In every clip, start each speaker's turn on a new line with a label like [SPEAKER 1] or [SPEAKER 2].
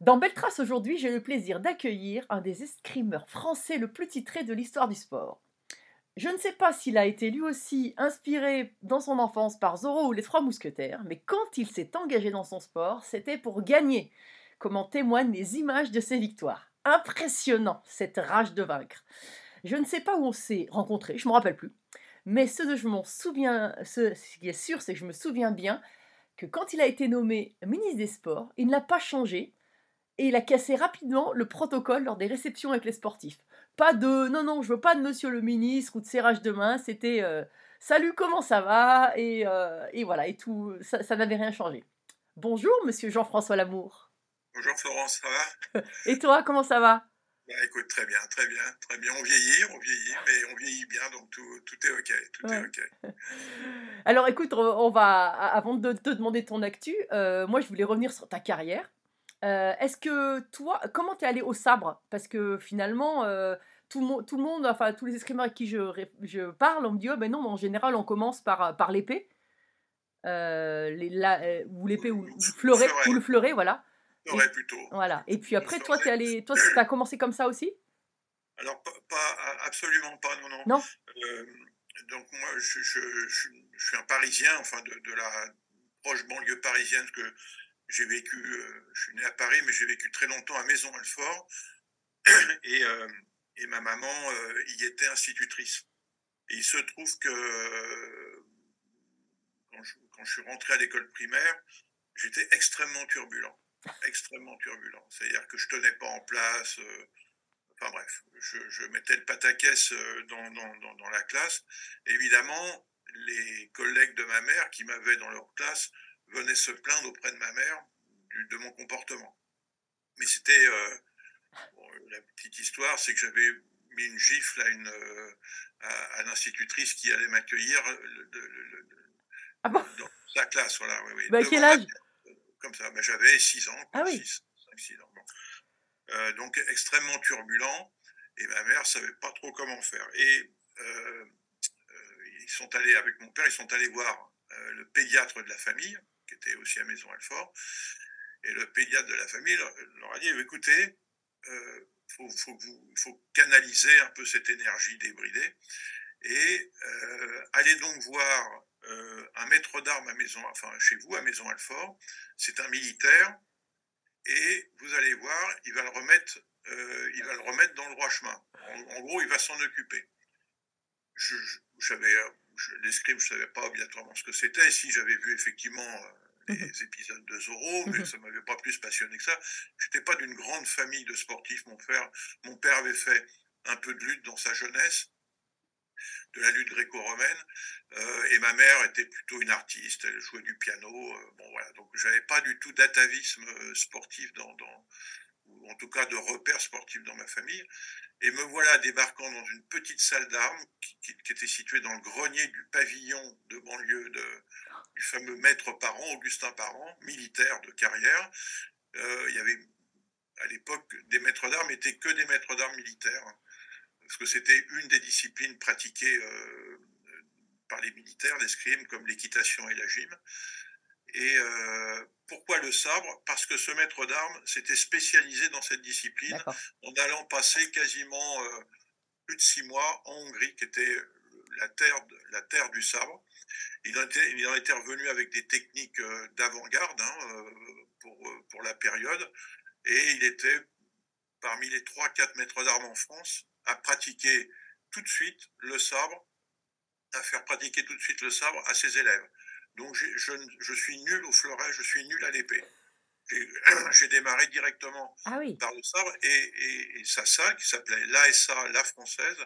[SPEAKER 1] Dans Belle Trace aujourd'hui, j'ai le plaisir d'accueillir un des escrimeurs français le plus titré de l'histoire du sport. Je ne sais pas s'il a été lui aussi inspiré dans son enfance par Zorro ou les Trois Mousquetaires, mais quand il s'est engagé dans son sport, c'était pour gagner, comme en témoignent les images de ses victoires. Impressionnant, cette rage de vaincre. Je ne sais pas où on s'est rencontrés, je ne me rappelle plus, mais ce dont je souviens, ce, ce qui est sûr, c'est que je me souviens bien que quand il a été nommé ministre des Sports, il n'a pas changé et il a cassé rapidement le protocole lors des réceptions avec les sportifs. Pas de non, non, je veux pas de monsieur le ministre ou de serrage de main, c'était euh, salut, comment ça va? et, euh, et voilà, et tout, ça, ça n'avait rien changé. Bonjour, monsieur Jean-François Lamour.
[SPEAKER 2] Bonjour Florence, ça va?
[SPEAKER 1] Et toi, comment ça va?
[SPEAKER 2] Bah, Écoute, très bien, très bien, très bien. On vieillit, on vieillit, mais on vieillit bien, donc tout, tout est ok, tout
[SPEAKER 1] Ouais.
[SPEAKER 2] est ok.
[SPEAKER 1] Alors écoute, on on va, avant de te demander ton actu, euh, moi je voulais revenir sur ta carrière. Euh, Est-ce que toi, comment t'es allé au sabre? Parce que finalement, euh, tout, le monde, tout le monde, enfin tous les escrimeurs avec qui je, je parle, on me dit, oh ben non, mais en général on commence par, par l'épée. Euh, la- euh, ou l'épée ou, ou le fleuret, ou le fleuret, voilà.
[SPEAKER 2] J'aurais plutôt.
[SPEAKER 1] voilà. Et puis après, toi, t'es allé, toi, t'as commencé comme ça aussi?
[SPEAKER 2] Alors, pas, pas- absolument pas, non, non.
[SPEAKER 1] Non?
[SPEAKER 2] Donc, moi, je, je, je, je suis un Parisien, enfin, de, de la proche banlieue parisienne, que j'ai vécu, euh, je suis né à Paris, mais j'ai vécu très longtemps à Maison-Alfort. Et, euh, et ma maman euh, y était institutrice. Et il se trouve que quand je, suis rentré à l'école primaire, j'étais extrêmement turbulent. Extrêmement turbulent. C'est-à-dire que je tenais pas en place. enfin bref, je, je mettais le pataquès dans, dans, dans la classe. Évidemment, les collègues de ma mère qui m'avaient dans leur classe venaient se plaindre auprès de ma mère du- de mon comportement. Mais c'était euh, bon, la petite histoire, c'est que j'avais mis une gifle à une euh, à, à l'institutrice qui allait m'accueillir euh,
[SPEAKER 1] Ah bon?
[SPEAKER 2] dans sa classe, voilà. Oui, oui,
[SPEAKER 1] Bah, quel âge?
[SPEAKER 2] Comme ça, bah, j'avais 6 ans.
[SPEAKER 1] Ah oui.
[SPEAKER 2] 6, 5, 6 ans. bon. Euh, donc extrêmement turbulent, et ma mère savait pas trop comment faire. Et ils sont allés avec mon père, ils sont allés voir le pédiatre de la famille, qui était aussi à Maison Alfort, et le pédiatre de la famille leur, a dit écoutez, euh, faut, faut, il faut canaliser un peu cette énergie débridée, et euh, allez donc voir euh, un maître d'armes à Maison, enfin chez vous à Maison Alfort, c'est un militaire, et vous allez voir, il va le remettre, il va le remettre dans le droit chemin. En, gros, il va s'en occuper. Je, je, j'avais, euh, je, je savais pas obligatoirement ce que c'était. Si j'avais vu effectivement euh, les épisodes de Zorro, mais
[SPEAKER 1] Mhm.
[SPEAKER 2] ça m'avait pas plus passionné que ça. J'étais pas d'une grande famille de sportifs. Mon père, mon père avait fait un peu de lutte dans sa jeunesse, de la lutte gréco-romaine, euh, et ma mère était plutôt une artiste. Elle jouait du piano. euh, bon voilà, donc j'avais pas du tout d'atavisme sportif dans, en tout cas de repères sportifs dans ma famille. Et me voilà débarquant dans une petite salle d'armes qui, était située dans le grenier du pavillon de banlieue du fameux maître Parent, Augustin Parent, militaire de carrière. Euh, il y avait à l'époque des maîtres d'armes étaient que des maîtres d'armes militaires, hein, parce que c'était une des disciplines pratiquées euh, par les militaires, l'escrime, comme l'équitation et la gym. Euh, pourquoi le sabre? Parce que ce maître d'armes s'était spécialisé dans cette discipline en allant passer quasiment euh, plus de six mois en Hongrie, qui était la terre, de- la terre du sabre. Il en était, il en était revenu avec des techniques euh, d'avant-garde, hein, euh, pour, euh, pour la période. Et il était parmi les 3-4 maîtres d'armes en France à pratiquer tout de suite le sabre, à faire pratiquer tout de suite le sabre à ses élèves. Donc je, je, suis nul au fleuret, je suis nul à l'épée. J'ai démarré directement
[SPEAKER 1] ah oui.
[SPEAKER 2] par le sabre et, et, et sa salle, qui s'appelait l'ASA, la française,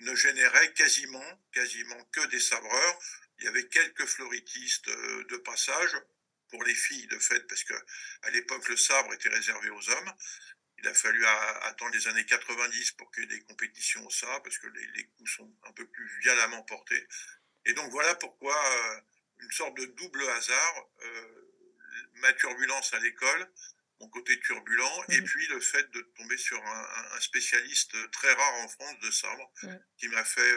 [SPEAKER 2] ne générait quasiment, quasiment que des sabreurs. Il y avait quelques floritistes euh, de passage pour les filles de fait, parce que à l'époque le sabre était réservé aux hommes. Il a fallu attendre les années 90 pour qu'il y ait des compétitions au sabre, parce que les, coups sont un peu plus violemment portés. Et donc voilà pourquoi euh, une sorte de double hasard, euh, ma turbulence à l'école, mon côté turbulent, et mmh. puis le fait de tomber sur un, spécialiste très rare en France de sabre, qui m'a fait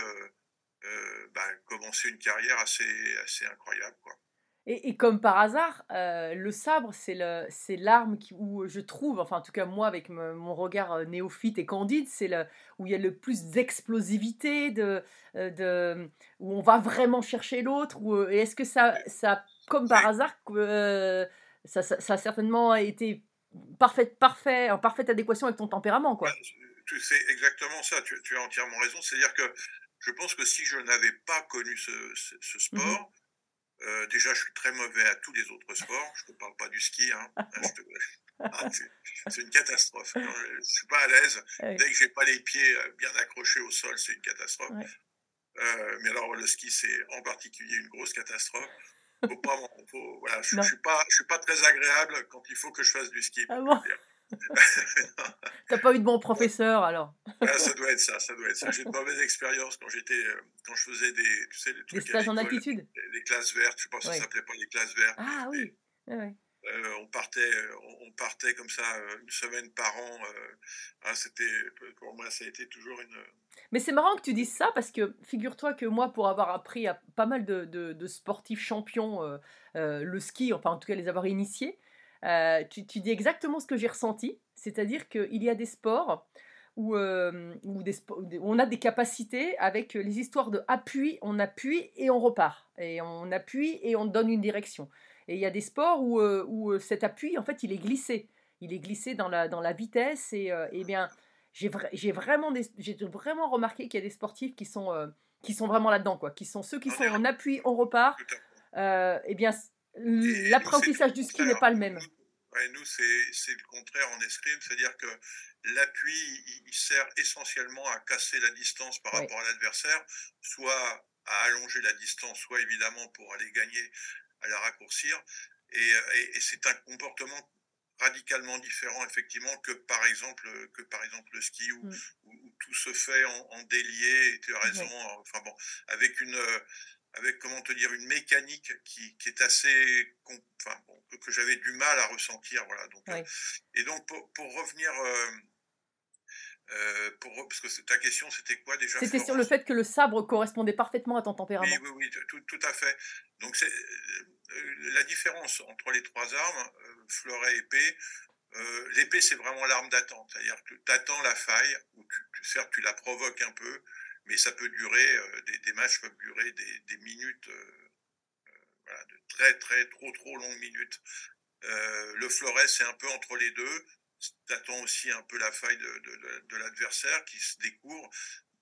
[SPEAKER 2] euh, bah, commencer une carrière assez, assez incroyable. Quoi.
[SPEAKER 1] Et, comme par hasard, euh, le sabre, c'est l'arme où je trouve, enfin en tout cas moi avec mon regard euh, néophyte et candide, c'est où il y a le plus d'explosivité, de, euh, de, où on va vraiment chercher l'autre. Et est-ce que ça, ça, comme par hasard, ça, ça, a certainement été parfait, parfait, en parfaite adéquation avec ton tempérament quoi.
[SPEAKER 2] C'est exactement ça, tu, tu, as entièrement raison. C'est-à-dire que je pense que si je n'avais pas connu ce, ce, sport, euh, déjà, je suis très mauvais à tous les autres sports. Je ne te parle pas du ski. Hein. Ah, c'est une catastrophe. je ne suis pas à l'aise. Dès que je n'ai pas les pieds euh, bien accrochés au sol, c'est une catastrophe. Euh, mais alors, le ski, c'est en particulier une grosse catastrophe. Faut pas, voilà, je ne suis, pas, je suis pas très agréable quand il faut que je fasse du ski. Ah
[SPEAKER 1] T'as pas eu de bon professeur alors?
[SPEAKER 2] Ah, Ça doit être ça, ça doit être ça. J'ai de mauvaises expériences quand j'étais, euh, quand je faisais des, tu sais,
[SPEAKER 1] des, stages en altitude?
[SPEAKER 2] Des, classes vertes, je pense que ça s'appelait pas les classes vertes.
[SPEAKER 1] Ah oui.
[SPEAKER 2] Euh, on partait, on partait comme ça euh, une semaine par an. Ah, c'était pour moi, ça a été toujours une.
[SPEAKER 1] Mais c'est marrant que tu dises ça parce que figure-toi que moi, pour avoir appris à pas mal de, de, de sportifs champions le ski, enfin en tout cas les avoir initiés, euh, tu, dis exactement ce que j'ai ressenti, c'est-à-dire qu'il y a des sports où, euh, on a des capacités avec les histoires de appui, on appuie et on repart, et on appuie et on donne une direction. Et il y a des sports où, euh, cet appui, en fait, il est glissé, il est glissé dans la, dans la vitesse, et, bien, j'ai vraiment, vraiment remarqué qu'il y a des sportifs qui sont, qui sont vraiment là-dedans, quoi, qui sont ceux qui sont en appui, on repart. et bien, l'apprentissage du ski n'est pas le même.
[SPEAKER 2] nous, c'est le contraire en escrime, c'est-à-dire que l'appui, il, sert essentiellement à casser la distance par rapport à l'adversaire, soit à allonger la distance, soit évidemment pour aller gagner, à la raccourcir. Et, c'est un comportement radicalement différent effectivement que par exemple que par exemple le ski où, mm. tout se fait en, délié et tu as raison enfin bon avec une avec comment te dire une mécanique qui, qui est assez enfin, bon, que, j'avais du mal à ressentir voilà donc euh, et donc pour, pour revenir euh, euh, pour, parce que ta question c'était quoi déjà
[SPEAKER 1] C'était sur le fait que le sabre correspondait parfaitement à ton tempérament.
[SPEAKER 2] Oui, oui, oui tout, tout, à fait. Donc c'est la différence entre les trois armes, fleuret, épée. L'épée c'est vraiment l'arme d'attente, c'est-à-dire que tu attends la faille, ou tu, certes tu la provoques un peu, mais ça peut durer, euh, des, matchs peuvent durer des, minutes, euh, euh, voilà, de très, très, trop, trop longues minutes. le fleuret, c'est un peu entre les deux. T'attends aussi un peu la faille de, de, l'adversaire qui se découvre.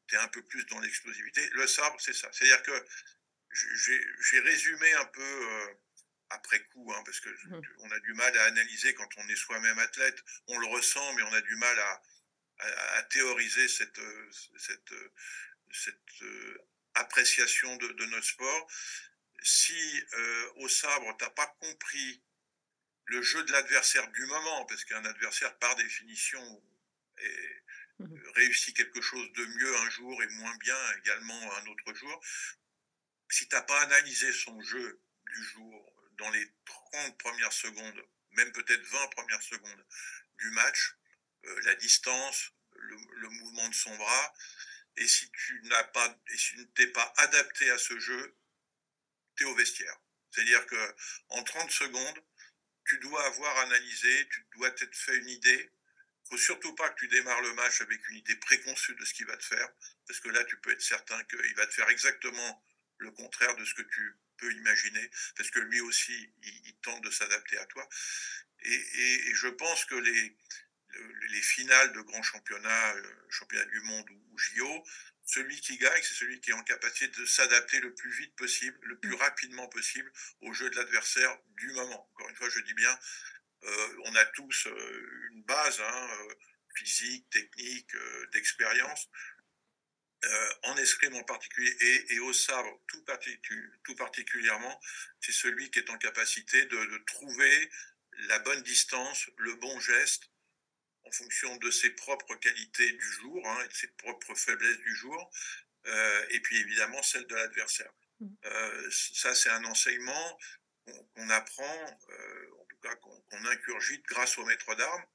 [SPEAKER 2] Tu es un peu plus dans l'explosivité. Le sabre, c'est ça. C'est-à-dire que j'ai résumé un peu après coup, hein, parce que mmh. on a du mal à analyser quand on est soi-même athlète. On le ressent, mais on a du mal à, à, à théoriser cette, cette, cette euh, appréciation de, notre sport. Si euh, au sabre, tu n'as pas compris le jeu de l'adversaire du moment, parce qu'un adversaire, par définition, mmh réussit quelque chose de mieux un jour et moins bien également un autre jour, si tu n'as pas analysé son jeu du jour dans les 30 premières secondes, même peut-être 20 premières secondes du match, euh, la distance, le, mouvement de son bras, et si tu n'as pas, et si tu t'es pas adapté à ce jeu, tu es au vestiaire. C'est-à-dire que en 30 secondes, tu dois avoir analysé, tu dois t'être fait une idée. Il faut surtout pas que tu démarres le match avec une idée préconçue de ce qu'il va te faire, parce que là, tu peux être certain qu'il va te faire exactement le contraire de ce que tu peut imaginer, parce que lui aussi, il, tente de s'adapter à toi. Et, je pense que les, les finales de grands championnats, euh, championnats du monde ou, JO, celui qui gagne, c'est celui qui est en capacité de s'adapter le plus vite possible, le plus rapidement possible au jeu de l'adversaire du moment. Encore une fois, je dis bien, euh, on a tous euh, une base hein, physique, technique, d'expérience. en escrime en particulier et, au sabre tout, tout particulièrement, c'est celui qui est en capacité de, de trouver la bonne distance, le bon geste, en fonction de ses propres qualités du jour hein, et de ses propres faiblesses du jour, euh, et puis évidemment celle de l'adversaire. Mmh. Euh, ça, c'est un enseignement qu'on apprend, euh, en tout cas qu'on incurgite grâce au maître d'armes.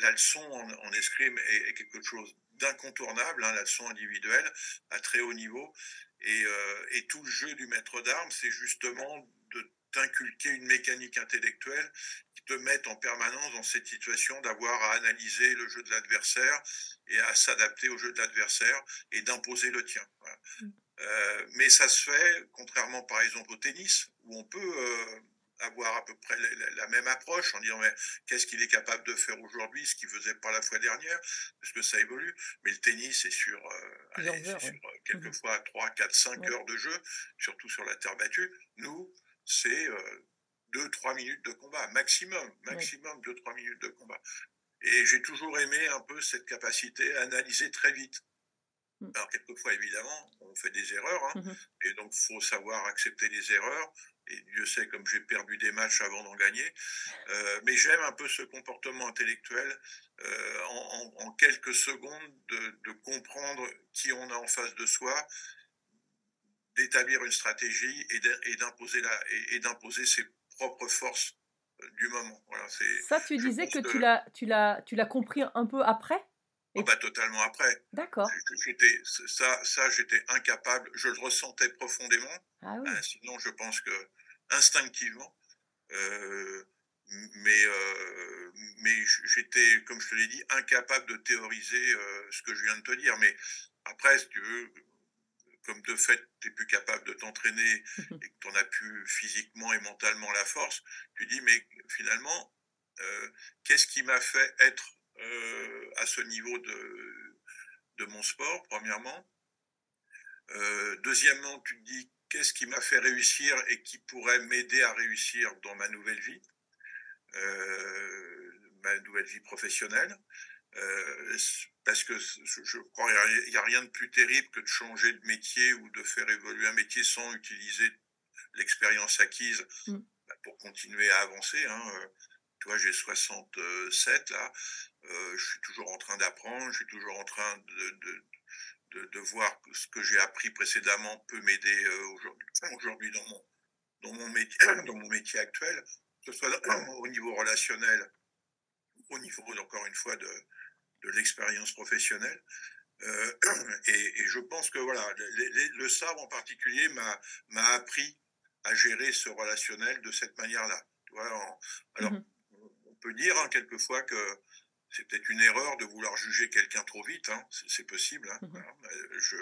[SPEAKER 2] La, leçon en, escrime est, quelque chose d'incontournable, hein, la leçon individuelle à très haut niveau. Et, et tout le jeu du maître d'armes, c'est justement de t'inculquer une mécanique intellectuelle qui te mette en permanence dans cette situation d'avoir à analyser le jeu de l'adversaire et à s'adapter au jeu de l'adversaire et d'imposer le tien. Mm. Euh, mais ça se fait, contrairement par exemple au tennis, où on peut euh, avoir à peu près la, même approche en disant mais qu'est-ce qu'il est capable de faire aujourd'hui, ce qu'il faisait pas la fois dernière, parce que ça évolue. Mais le tennis est sur, euh, sur mm-hmm. quelquefois 3, 4, 5 heures de jeu, surtout sur la terre battue. Nous, c'est 2-3 euh, minutes de combat, maximum, maximum 2-3 minutes de combat. Et j'ai toujours aimé un peu cette capacité à analyser très vite. Mm. Alors, quelquefois, évidemment, on fait des erreurs, hein, mm-hmm. et donc il faut savoir accepter les erreurs. Et Dieu sait comme j'ai perdu des matchs avant d'en gagner. Euh, mais j'aime un peu ce comportement intellectuel euh, en, quelques secondes de, de, comprendre qui on a en face de soi d'établir une stratégie et d'imposer et d'imposer ses propres forces euh, du moment. Voilà,
[SPEAKER 1] ça, tu disais que, tu l'as tu l'as tu l'as compris un peu après.
[SPEAKER 2] Oh bah, totalement après.
[SPEAKER 1] D'accord.
[SPEAKER 2] J'étais ça ça j'étais incapable. Je le ressentais profondément.
[SPEAKER 1] Ah oui.
[SPEAKER 2] Euh, sinon, je pense que instinctivement. Euh, mais mais j'étais, comme je te l'ai dit, incapable de théoriser ce que je viens de te dire. Mais après, si tu veux, comme de fait, tu n'es plus capable de t'entraîner et que tu en as plus physiquement et mentalement la force, tu dis, mais finalement, euh, qu'est-ce qui m'a fait être euh, à ce niveau de, de mon sport, premièrement? Euh, Deuxièmement, tu te dis, qu'est-ce qui m'a fait réussir et qui pourrait m'aider à réussir dans ma nouvelle vie, ma nouvelle vie professionnelle parce que je, crois qu'il n'y a, rien de plus terrible que de changer de métier ou de faire évoluer un métier sans utiliser l'expérience acquise mm. bah, pour continuer à avancer. Hein. Euh, tu vois, j'ai 67 là, euh, je suis toujours en train d'apprendre, je suis toujours en train de, de, de, voir que ce que j'ai appris précédemment peut m'aider euh, aujourd'hui, dans mon, dans, mon métier, dans mon métier actuel, que ce soit au niveau relationnel, au niveau, encore une fois, de, de l'expérience professionnelle. Euh, et, je pense que voilà, le sabre en particulier m'a appris à gérer ce relationnel de cette manière-là. Alors, mhm. on peut dire hein, quelquefois que c'est peut-être une erreur de vouloir juger quelqu'un trop vite, hein, c'est possible. Hein, mhm. je,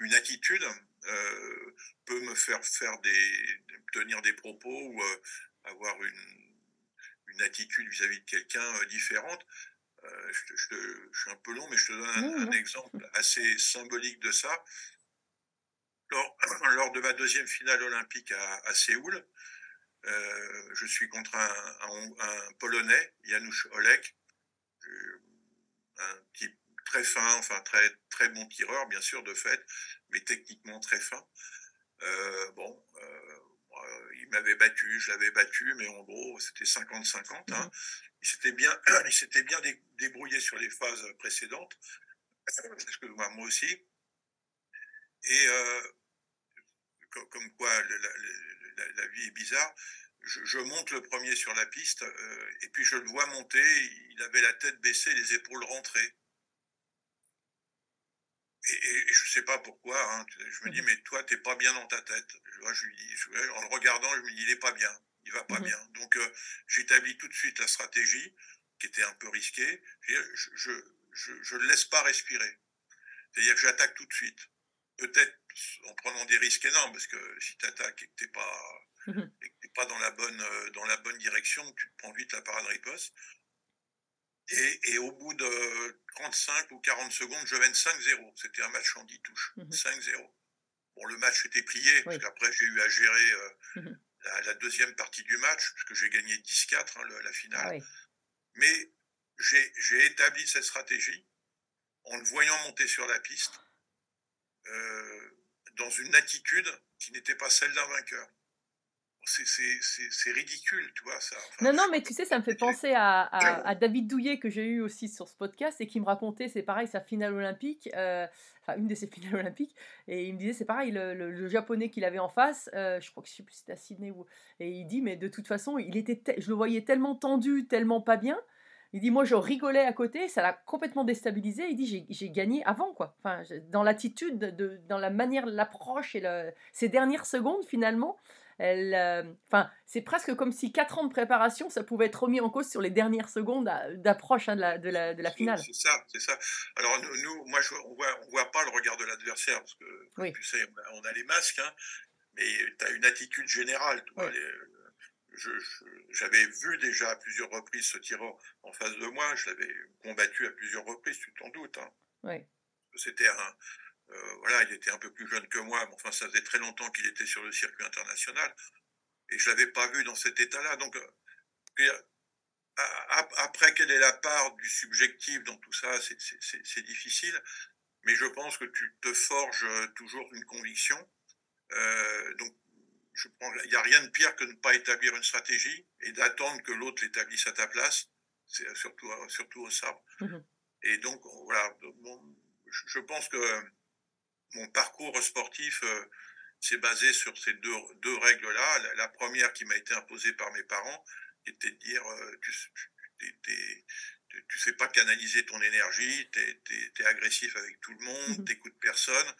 [SPEAKER 2] une attitude euh, peut me faire faire des, tenir des propos ou euh, avoir une, une attitude vis-à-vis de quelqu'un différente. Euh, je, suis un peu long, mais je te donne un, exemple assez symbolique de ça. Lors, lors, de ma deuxième finale olympique à, Séoul, euh, je suis contre un, Polonais, Janusz Olek, euh, un type très fin, enfin très, très bon tireur, bien sûr, de fait, mais techniquement très fin. bon, il m'avait battu, je l'avais battu, mais en gros, c'était 50-50. Hein il s'était bien, il s'était bien débrouillé sur les phases précédentes, parce que moi, aussi. Et euh, comme, quoi la, vie est bizarre, je, monte le premier sur la piste, euh, et puis je le vois monter, il avait la tête baissée, les épaules rentrées. Et, je ne sais pas pourquoi, hein, je me dis, mmh mais toi, tu n'es pas bien dans ta tête. Je, lui dis, en le regardant, je me dis, il n'est pas bien il va pas mmh bien. Donc euh, j'établis tout de suite la stratégie qui était un peu risquée. Je je, je, je le laisse pas respirer. C'est-à-dire que j'attaque tout de suite. Peut-être en prenant des risques énormes, parce que si tu attaques et que tu n'es pas,
[SPEAKER 1] Mhm.
[SPEAKER 2] et que t'es pas dans, la bonne, euh, dans la bonne direction, tu te prends vite la parade riposte. Et, et au bout de 35 ou 40 secondes, je mène 5-0. C'était un match en 10 touches.
[SPEAKER 1] Mhm.
[SPEAKER 2] 5-0. Bon, le match était plié, parce
[SPEAKER 1] Oui.
[SPEAKER 2] qu'après, j'ai eu à gérer euh,
[SPEAKER 1] Mhm.
[SPEAKER 2] la, la deuxième partie du match, parce que j'ai gagné 10-4, hein, la finale.
[SPEAKER 1] Ah oui.
[SPEAKER 2] Mais j'ai j'ai établi cette stratégie en le voyant monter sur la piste euh, dans une attitude qui n'était pas celle d'un vainqueur. C'est- ridicule, tu vois. Ça. Enfin,
[SPEAKER 1] Non, non, mais tu sais, ça me fait penser à, à- à David Douillet que j'ai eu aussi sur ce podcast et qui me racontait, c'est pareil, sa finale olympique, euh, enfin une de ses finales olympiques, et il me disait, c'est pareil, le, le- le japonais qu'il avait en face, euh, je crois que je sais plus si c'était à Sydney ou. Et il dit, mais de toute façon, il était je le voyais tellement tendu, tellement pas bien. Il dit, moi, je rigolais à côté, ça l'a complètement déstabilisé. Il dit, j'ai- j'ai gagné avant, quoi. Enfin, dans l'attitude, de, dans la manière, l'approche et le, ces dernières secondes, finalement, elle, euh, enfin, c'est presque comme si quatre ans de préparation, ça pouvait être remis en cause sur les dernières secondes à- d'approche hein, de, la, de, la, de la finale.
[SPEAKER 2] C'est ça, c'est ça. Alors nous, nous, moi, je, on voit, on voit pas le regard de l'adversaire parce que,
[SPEAKER 1] Oui.
[SPEAKER 2] tu sais, on a, les masques, hein, mais tu as une attitude générale. tu vois,
[SPEAKER 1] Oui.
[SPEAKER 2] les- je- je- J'avais vu déjà à plusieurs reprises ce tireur en face de moi. Je l'avais combattu à plusieurs reprises, tu t'en doutes. hein.
[SPEAKER 1] Oui.
[SPEAKER 2] C'était un, euh, voilà, il était un peu plus jeune que moi, mais enfin, ça faisait très longtemps qu'il était sur le circuit international, et je l'avais pas vu dans cet état-là. Donc, euh, euh, après, quelle est la part du subjectif dans tout ça? C'est- difficile, mais je pense que tu te forges euh, toujours une conviction. Euh, donc, je prends, il n'y a rien de pire que de ne pas établir une stratégie et d'attendre que l'autre l'établisse à ta place. C'est surtout, surtout au sabre.
[SPEAKER 1] Mhm.
[SPEAKER 2] Et donc, voilà, je pense que mon parcours sportif euh, s'est basé sur ces deux, deux règles-là. La, la première qui m'a été imposée par mes parents était de dire euh, tu, t'es- tu, tu sais pas canaliser ton énergie, tu es, agressif avec tout le monde,
[SPEAKER 1] Mhm.
[SPEAKER 2] t'écoutes personne,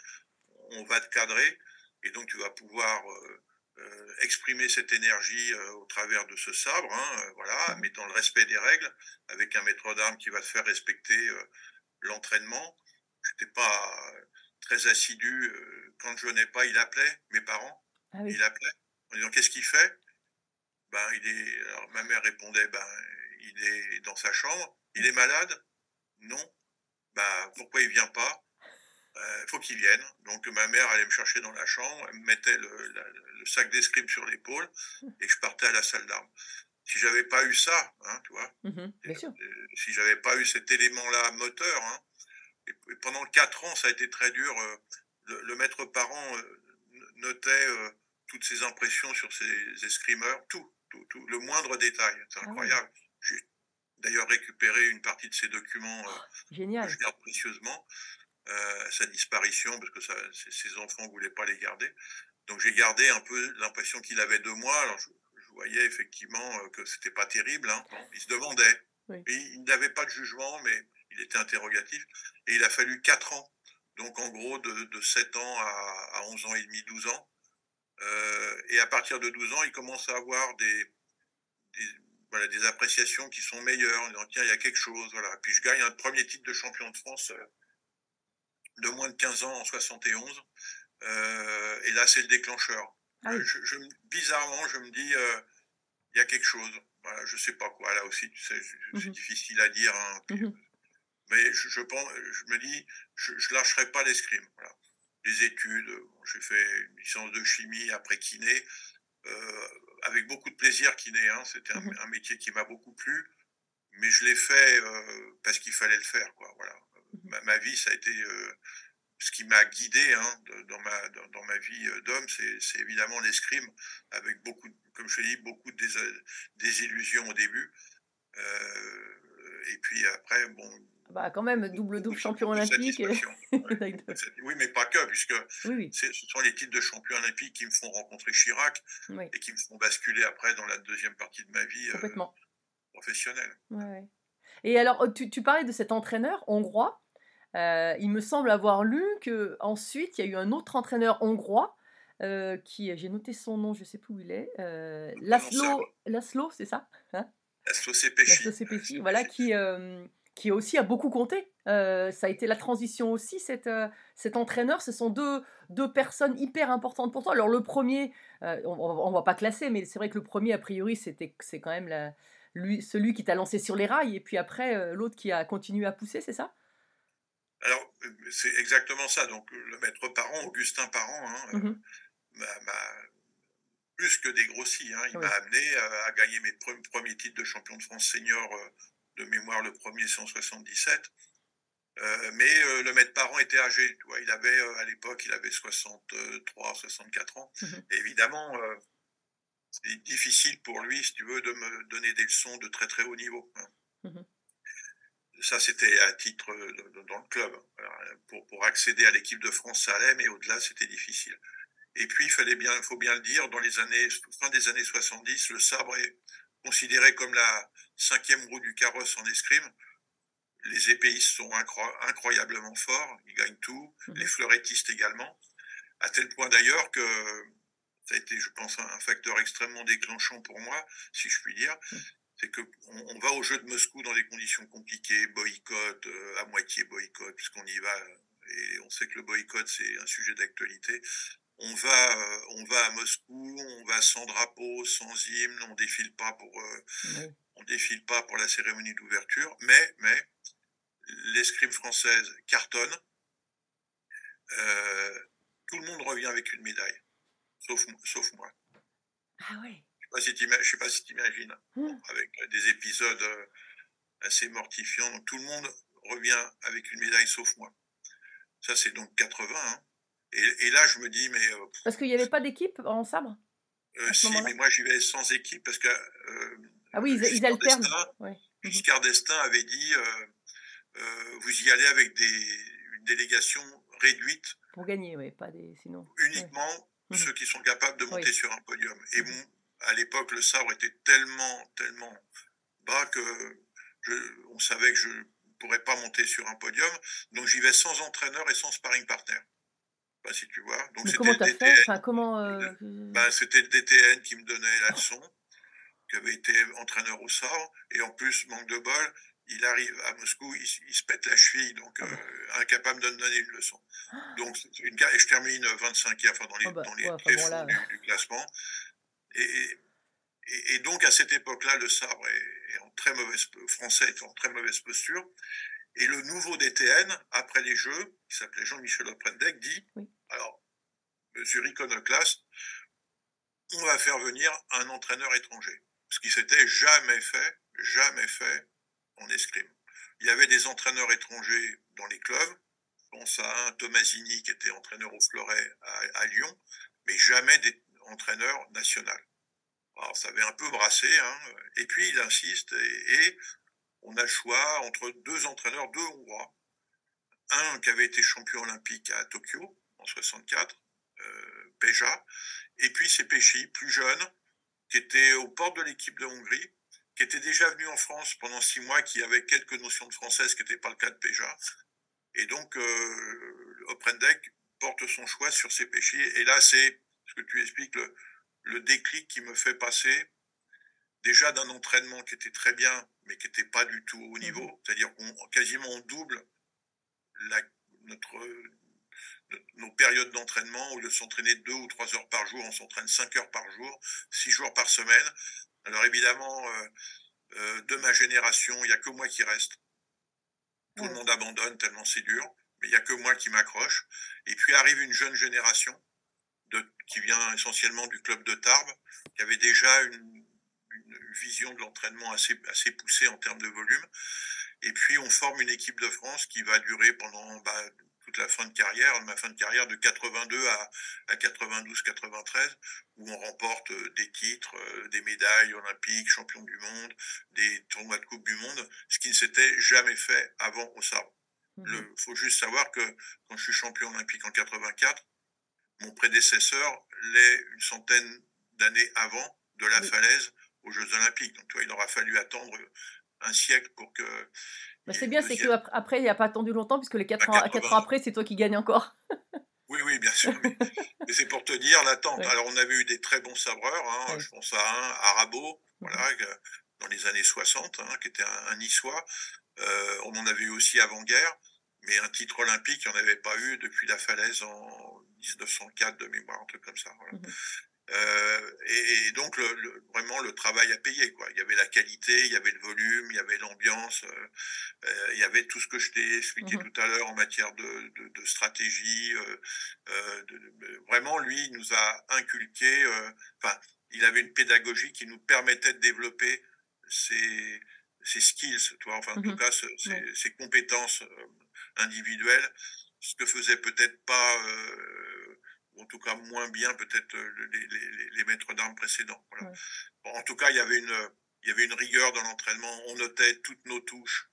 [SPEAKER 2] on va te cadrer et donc tu vas pouvoir euh, euh, exprimer cette énergie euh, au travers de ce sabre, hein, voilà,
[SPEAKER 1] Mhm.
[SPEAKER 2] mais dans le respect des règles, avec un maître d'armes qui va te faire respecter l'entraînement. Je n'étais pas très assidu. euh, quand je venais pas, il appelait mes parents.
[SPEAKER 1] Ah oui.
[SPEAKER 2] Il appelait en disant qu'est-ce qu'il fait? Ben il est. Alors ma mère répondait ben il est dans sa chambre. Il est malade? Non. Ben pourquoi il vient pas? Il faut qu'il vienne. Donc ma mère allait me chercher dans la chambre, elle me mettait le, la- le sac d'escrime sur l'épaule et je partais à la salle d'armes. Si j'avais pas eu ça, hein, tu vois,
[SPEAKER 1] Mhm, bien sûr.
[SPEAKER 2] euh, si j'avais pas eu cet élément-là moteur, hein, et, pendant quatre ans, ça a été très dur. euh, le, le maître parent euh, notait euh, toutes ses impressions sur ses escrimeurs, tout, tout, tout, le moindre détail. C'est
[SPEAKER 1] oui.
[SPEAKER 2] incroyable. J'ai d'ailleurs récupéré une partie de ces documents euh, que je garde précieusement euh, sa disparition parce que ça, ses, ses enfants voulaient pas les garder. Donc j'ai gardé un peu l'impression qu'il avait de moi. Alors je, je voyais effectivement que c'était pas terrible. Hein. Bon, il se demandait.
[SPEAKER 1] Oui.
[SPEAKER 2] Et il n'avait pas de jugement, mais il était interrogatif. Et il a fallu 4 ans. Donc en gros de, de 7 ans à, à 11 ans et demi, 12 ans. Euh, et à partir de 12 ans, il commence à avoir des, des, voilà, des appréciations qui sont meilleures. En disant, tiens, il y a quelque chose. Voilà. Puis je gagne un premier titre de champion de France euh, de moins de 15 ans en 71. Euh, et là, c'est le déclencheur.
[SPEAKER 1] Ah oui.
[SPEAKER 2] Je, je, bizarrement, je me dis, euh, il y a quelque chose. Voilà, je sais pas quoi. Là aussi, tu sais, c'est
[SPEAKER 1] Mhm.
[SPEAKER 2] difficile à dire. Hein,
[SPEAKER 1] Mhm.
[SPEAKER 2] Mais je, je, pense, je me dis, je, je lâcherai pas l'escrime. Voilà. Les études, bon, j'ai fait une licence de chimie après kiné, euh, avec beaucoup de plaisir kiné. Hein, C'était un,
[SPEAKER 1] Mhm.
[SPEAKER 2] un métier qui m'a beaucoup plu, mais je l'ai fait euh, parce qu'il fallait le faire. Quoi, voilà.
[SPEAKER 1] Mhm.
[SPEAKER 2] ma, ma vie, ça a été euh, ce qui m'a guidé hein, de- dans, ma, dans, dans ma vie euh, d'homme, c'est évidemment l'escrime, avec beaucoup, comme je te dis, beaucoup de dés- désillusions au début. Euh, et puis après, bon.
[SPEAKER 1] Bah, quand même, double double
[SPEAKER 2] beaucoup-
[SPEAKER 1] champion olympique.
[SPEAKER 2] Oui, mais pas que, puisque
[SPEAKER 1] oui, oui,
[SPEAKER 2] c'est- ce sont les titres de champion olympique qui me font rencontrer Chirac
[SPEAKER 1] oui,
[SPEAKER 2] et qui me font basculer après dans la deuxième partie de ma vie euh, professionnelle.
[SPEAKER 1] Ouais. Et alors, tu, tu parlais de cet entraîneur hongrois. Euh, il me semble avoir lu que ensuite il y a eu un autre entraîneur hongrois euh, qui, j'ai noté son nom, je sais plus où il est, euh, Laszlo, Laszlo, c'est ça
[SPEAKER 2] Sociépéchie.
[SPEAKER 1] Laszlo Sepesi, voilà, qui, euh, qui aussi a beaucoup compté. Euh, ça a été la transition aussi, cette, euh, cet entraîneur. Ce sont deux, deux personnes hyper importantes pour toi. Alors le premier, euh, on ne va pas classer, mais c'est vrai que le premier, a priori, c'était, c'est quand même la, lui, celui qui t'a lancé sur les rails, et puis après, l'autre qui a continué à pousser, c'est ça?
[SPEAKER 2] Alors, c'est exactement ça. Donc, le maître parent, Augustin Parent, hein, m'a plus que dégrossi. Hein. Il
[SPEAKER 1] Oui.
[SPEAKER 2] m'a amené à, gagner mes pre- premiers titres de champion de France senior de mémoire, le premier 177. Euh, mais euh, le maître parent était âgé. Tu vois, il avait euh, à l'époque, il avait 63, 64 ans.
[SPEAKER 1] Mhm.
[SPEAKER 2] Et évidemment, c'est difficile pour lui, si tu veux, de me donner des leçons de très très haut niveau. hein.
[SPEAKER 1] Mhm.
[SPEAKER 2] Ça, c'était à titre de- de- dans le club. Alors, pour, pour accéder à l'équipe de France, ça allait, mais au-delà, c'était difficile. Et puis, il fallait bien, faut bien le dire, dans les années, fin des années 70, le sabre est considéré comme la cinquième roue du carrosse en escrime. Les épéistes sont incro- incroyablement forts, ils gagnent tout,
[SPEAKER 1] Mhm.
[SPEAKER 2] les fleurettistes également, à tel point d'ailleurs que ça a été, je pense, un facteur extrêmement déclenchant pour moi, si je puis dire.
[SPEAKER 1] Mhm.
[SPEAKER 2] C'est que on, on va au jeu de Moscou dans des conditions compliquées, boycott, euh, à moitié boycott, puisqu'on y va, et on sait que le boycott, c'est un sujet d'actualité. On va, euh, on va à Moscou, on va sans drapeau, sans hymne, on défile pas pour, euh,
[SPEAKER 1] Oui.
[SPEAKER 2] On défile pas pour la cérémonie d'ouverture, mais, mais l'escrime française cartonne. Euh, tout le monde revient avec une médaille, sauf, sauf moi.
[SPEAKER 1] Ah ouais.
[SPEAKER 2] Je sais pas si t'ima- je sais pas si tu imagines,
[SPEAKER 1] Mm.
[SPEAKER 2] avec des épisodes euh, assez mortifiants. Donc tout le monde revient avec une médaille, sauf moi. Ça, c'est donc 80. hein. Et, et là, je me dis, mais euh,
[SPEAKER 1] Parce qu'il n'y avait pas d'équipe en sabre
[SPEAKER 2] euh, si, mais moi, j'y vais sans équipe parce que euh,
[SPEAKER 1] Ah oui, ils, ils alternent.
[SPEAKER 2] d'Estaing-
[SPEAKER 1] Ouais. Mhm.
[SPEAKER 2] Giscard d'Estaing avait dit euh, euh, vous y allez avec des, une délégation réduite,
[SPEAKER 1] Pour gagner, oui, pas des. Sinon.
[SPEAKER 2] uniquement
[SPEAKER 1] Mhm.
[SPEAKER 2] ceux qui sont capables de monter
[SPEAKER 1] Oui.
[SPEAKER 2] sur un podium. Et
[SPEAKER 1] Mhm.
[SPEAKER 2] bon, à l'époque, le sabre était tellement, tellement bas que je, on savait que je ne pourrais pas monter sur un podium. Donc j'y vais sans entraîneur et sans sparring partner. Pas si tu vois. Donc
[SPEAKER 1] Mais comment t'as fait. Enfin, comment. euh,
[SPEAKER 2] Ben, c'était le DTN qui me donnait la leçon, qui avait été entraîneur au sabre, et en plus, manque de bol, il arrive à Moscou, il, se pète la cheville, donc
[SPEAKER 1] Ah
[SPEAKER 2] euh, incapable de donner une leçon. Donc, c'est une, et je termine 25e, enfin dans les,
[SPEAKER 1] Ah bah,
[SPEAKER 2] dans les
[SPEAKER 1] ouais, enfin
[SPEAKER 2] tréfonds
[SPEAKER 1] bon, là.
[SPEAKER 2] du, du classement. Et, et, et donc, à cette époque-là, le sabre est, est en très mauvaise, français est en très mauvaise posture. Et le nouveau DTN, après les Jeux, qui s'appelait Jean-Michel Oprendec, dit,
[SPEAKER 1] Oui.
[SPEAKER 2] alors, Monsieur Iconoclaste, on va faire venir un entraîneur étranger. Ce qui s'était jamais fait, jamais fait en escrime. Il y avait des entraîneurs étrangers dans les clubs. Je pense à un Tomasini qui était entraîneur au Fleuret à, Lyon, mais jamais des entraîneurs nationaux. Alors ça avait un peu brassé, hein. et puis il insiste, et, et on a le choix entre deux entraîneurs, deux Hongrois. Un qui avait été champion olympique à Tokyo en 64, euh, Peja, et puis c'est Péchy, plus jeune, qui était aux portes de l'équipe de Hongrie, qui était déjà venu en France pendant six mois, qui avait quelques notions de français, ce qui n'était pas le cas de Péja. Et donc, euh, Oprendek porte son choix sur ces péchés. Et là, c'est ce que tu expliques, le, le déclic qui me fait passer déjà d'un entraînement qui était très bien, mais qui n'était pas du tout au niveau. C'est-à-dire qu'on quasiment on double la, notre, nos périodes d'entraînement. Au lieu de s'entraîner deux ou trois heures par jour, on s'entraîne cinq heures par jour, six jours par semaine. Alors évidemment, euh, euh, de ma génération, il n'y a que moi qui reste. Tout le monde abandonne tellement c'est dur, mais il n'y a que moi qui m'accroche. Et puis arrive une jeune génération de, qui vient essentiellement du club de Tarbes, qui avait déjà une, une vision de l'entraînement assez, assez poussée en termes de volume. Et puis on forme une équipe de France qui va durer pendant bah, toute la fin de carrière, ma fin de carrière de 82 à, à 92-93, où on remporte euh, des titres, euh, des médailles olympiques, champion du monde, des tournois de Coupe du Monde, ce qui ne s'était jamais fait avant au sabre. Il faut juste savoir que quand je suis champion olympique en 84, mon prédécesseur l'est une centaine d'années avant de la
[SPEAKER 1] Oui.
[SPEAKER 2] falaise aux Jeux olympiques. Donc, tu vois, il aura fallu attendre un siècle pour que.
[SPEAKER 1] Bah, c'est bien, c'est qu'après, il n'y a pas attendu longtemps, puisque les 4
[SPEAKER 2] À
[SPEAKER 1] ans, 4 ans
[SPEAKER 2] 80.
[SPEAKER 1] après, c'est toi qui gagnes encore.
[SPEAKER 2] Oui, oui, bien sûr. Mais, mais c'est pour te dire l'attente.
[SPEAKER 1] Ouais.
[SPEAKER 2] Alors, on avait eu des très bons sabreurs. Hein,
[SPEAKER 1] Ouais.
[SPEAKER 2] Je pense à un, Arabo,
[SPEAKER 1] Mhm.
[SPEAKER 2] voilà, dans les années 60, hein, qui était un, un niçois. Euh, on en avait eu aussi avant-guerre, mais un titre olympique, il n'y en avait pas eu depuis la falaise en 1904 de mémoire, un truc comme ça. Voilà.
[SPEAKER 1] Mhm.
[SPEAKER 2] Euh, et, et, donc le, le, vraiment le travail à payer quoi. Il y avait la qualité, il y avait le volume, il y avait l'ambiance, euh, euh, il y avait tout ce que je t'ai expliqué
[SPEAKER 1] Mhm.
[SPEAKER 2] tout à l'heure en matière de, de, de stratégie. euh, euh, de- vraiment, lui, il nous a inculqué. euh, Enfin, il avait une pédagogie qui nous permettait de développer ses, ses skills, tu vois. Enfin, en tout
[SPEAKER 1] Mhm.
[SPEAKER 2] cas, ses, ses compétences individuelles, ce que faisait peut-être pas. euh, en tout cas moins bien peut-être euh, les, les, maîtres d'armes précédents. Voilà.
[SPEAKER 1] Ouais.
[SPEAKER 2] Bon, en tout cas, il y avait une, il y avait une rigueur dans l'entraînement. On notait toutes nos touches.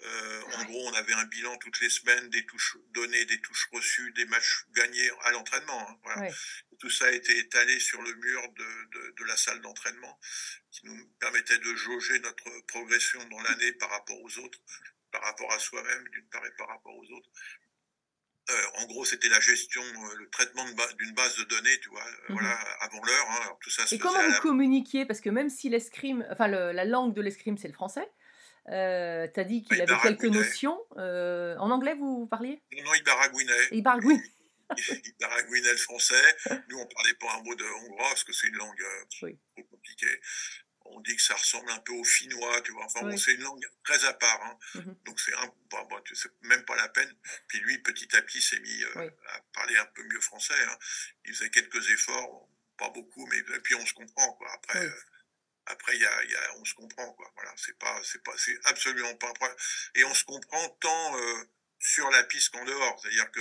[SPEAKER 2] Euh, en gros, on avait un bilan toutes les semaines, des touches données, des touches reçues, des matchs gagnés à l'entraînement. hein, voilà.
[SPEAKER 1] Ouais.
[SPEAKER 2] Tout ça a été étalé sur le mur de, de, de la salle d'entraînement, qui nous permettait de jauger notre progression dans l'année par rapport aux autres, par rapport à soi-même, d'une part, et par rapport aux autres. Euh, en gros, c'était la gestion, euh, le traitement ba- d'une base de données, tu vois, euh,
[SPEAKER 1] Mhm.
[SPEAKER 2] voilà, avant l'heure. Hein, tout ça
[SPEAKER 1] Et comment vous
[SPEAKER 2] la
[SPEAKER 1] communiquiez? Parce que même si l'escrime, enfin le- la langue de l'escrime c'est le français, euh, t'as dit qu'il
[SPEAKER 2] Il
[SPEAKER 1] avait quelques
[SPEAKER 2] baragouinait.
[SPEAKER 1] notions. en anglais vous parliez?
[SPEAKER 2] Non, non, il baragouinait.
[SPEAKER 1] Il baragouine.
[SPEAKER 2] il baragouinait le français. Nous, on parlait pas un mot de hongrois parce que c'est une langue
[SPEAKER 1] Oui.
[SPEAKER 2] trop compliquée. On dit que ça ressemble un peu au finnois, tu vois. Enfin, bon, c'est une langue très à part. Hein.
[SPEAKER 1] Mhm.
[SPEAKER 2] Donc, c'est un, bon, bon, tu sais, même pas la peine. Puis lui, petit à petit, s'est mis euh,
[SPEAKER 1] Oui.
[SPEAKER 2] à parler un peu mieux français. Hein. Il faisait quelques efforts, pas beaucoup, mais et puis on se comprend, quoi. Après,
[SPEAKER 1] Oui.
[SPEAKER 2] euh, après, y a, y a, on se comprend, quoi. Voilà, c'est pas, c'est pas, c'est absolument pas un problème. Et on se comprend tant euh, sur la piste qu'en dehors. C'est-à-dire que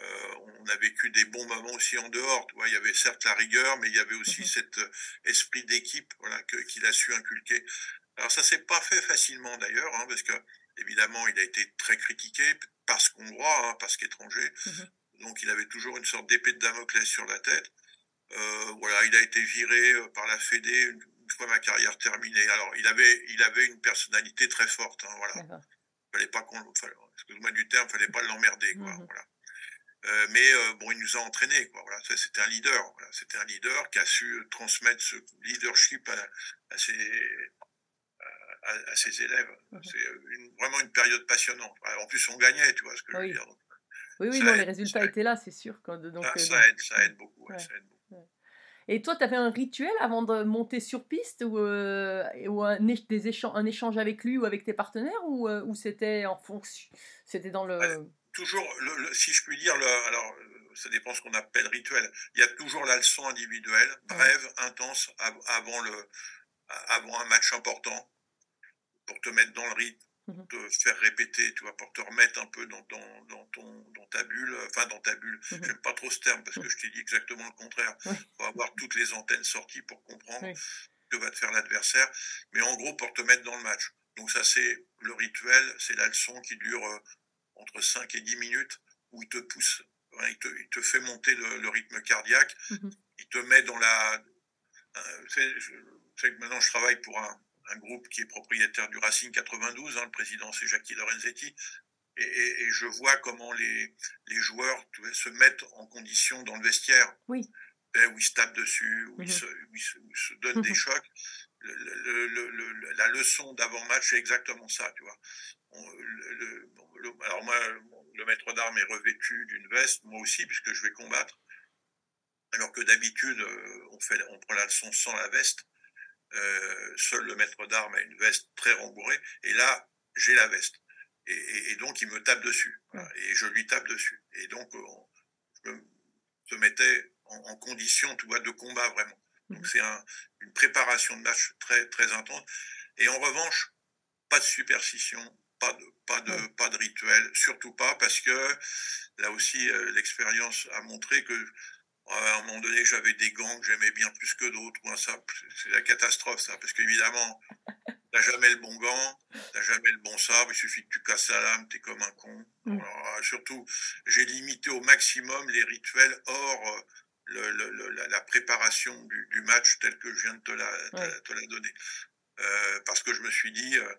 [SPEAKER 2] euh, on a vécu des bons moments aussi en dehors. Tu vois, il y avait certes la rigueur, mais il y avait aussi
[SPEAKER 1] Mhm.
[SPEAKER 2] cet euh, esprit d'équipe, voilà, qu'il a su inculquer. Alors ça s'est pas fait facilement d'ailleurs, hein, parce que évidemment, il a été très critiqué parce qu'hongrois, hein, parce qu'étranger.
[SPEAKER 1] Mhm.
[SPEAKER 2] Donc, il avait toujours une sorte d'épée de Damoclès sur la tête. Euh, voilà, il a été viré par la Fédé une, une fois ma carrière terminée. Alors, il avait, il avait une personnalité très forte. Hein, voilà fallait pas qu'on excuse-moi du terme fallait pas l'emmerder quoi
[SPEAKER 1] Mhm.
[SPEAKER 2] voilà Euh, mais euh, bon il nous a entraînés quoi voilà c'était un leader voilà. c'était un leader qui a su euh, transmettre ce leadership à, à ses à, à ses élèves
[SPEAKER 1] Mhm.
[SPEAKER 2] c'est vraiment une période passionnante en plus on gagnait tu vois ce que je
[SPEAKER 1] Oui.
[SPEAKER 2] veux dire Donc,
[SPEAKER 1] Oui, oui, non,
[SPEAKER 2] aide,
[SPEAKER 1] les résultats étaient là, c'est sûr. Quand, donc,
[SPEAKER 2] ça, ça
[SPEAKER 1] donc-
[SPEAKER 2] aide ça aide beaucoup ouais,
[SPEAKER 1] Ouais.
[SPEAKER 2] ça aide beaucoup.
[SPEAKER 1] Et toi, tu avais un rituel avant de monter sur piste ou, euh, ou un, éch- des échanges, un échange avec lui ou avec tes partenaires ou, ou c'était en fonction C'était dans le.
[SPEAKER 2] Toujours, le, le- si je puis dire, le, alors euh, ça dépend ce qu'on appelle rituel. Il y a toujours la leçon individuelle, brève, intense, av- avant le, avant un match important, pour te mettre dans le rythme,
[SPEAKER 1] Mhm.
[SPEAKER 2] te faire répéter, tu vois, pour te remettre un peu dans, dans, dans ton, dans ta bulle, enfin dans ta bulle.
[SPEAKER 1] Mhm.
[SPEAKER 2] J'aime pas trop ce terme parce que je t'ai dit exactement le contraire.
[SPEAKER 1] Oui.
[SPEAKER 2] Faut avoir toutes les antennes sorties pour comprendre
[SPEAKER 1] Oui.
[SPEAKER 2] que va te faire l'adversaire, mais en gros pour te mettre dans le match. Donc ça c'est le rituel, c'est la leçon qui dure euh, entre 5 et 10 minutes où il te pousse, hein, il, te, il te fait monter le, le rythme cardiaque,
[SPEAKER 1] Mhm.
[SPEAKER 2] il te met dans la... euh, sais, que maintenant je travaille pour un, un groupe qui est propriétaire du Racing 92, hein, le président c'est Jackie Lorenzetti, et, et, et je vois comment les, les joueurs tu vois, se mettent en condition dans le vestiaire,
[SPEAKER 1] Oui.
[SPEAKER 2] où ils se tapent dessus, où, ils,
[SPEAKER 1] Mhm.
[SPEAKER 2] se, où ils se- où ils se donnent des
[SPEAKER 1] Mhm.
[SPEAKER 2] chocs. Le- le- le- le- le- la leçon d'avant-match, c'est exactement ça, tu vois. On- le- le- le- alors moi, le maître d'armes est revêtu d'une veste, moi aussi, puisque je vais combattre. Alors que d'habitude, euh, on, fait, on prend la leçon sans la veste. Euh, seul le maître d'armes a une veste très rembourrée. Et là, j'ai la veste. Et, et- et donc, il me tape dessus. Voilà. et je lui tape dessus. Et donc, on, je me, se mettais en, en condition, tu vois, de combat vraiment. Donc,
[SPEAKER 1] Mhm.
[SPEAKER 2] c'est un, une préparation de match très, très intense. Et en revanche, pas de superstition, pas de, pas de, pas de rituel, surtout pas parce que là aussi, euh, l'expérience a montré que euh, à un moment donné, j'avais des gants que j'aimais bien plus que d'autres. Moi, ça, c'est la catastrophe, ça, parce qu'évidemment, t'as jamais le bon gant, t'as jamais le bon sabre. Il suffit que tu casses la lame, t'es comme un con.
[SPEAKER 1] Mm.
[SPEAKER 2] Alors, euh, surtout, j'ai limité au maximum les rituels hors le, le- le- la, la préparation du, du match tel que je viens de te la, te, la donner. Euh, parce que je me suis dit, euh,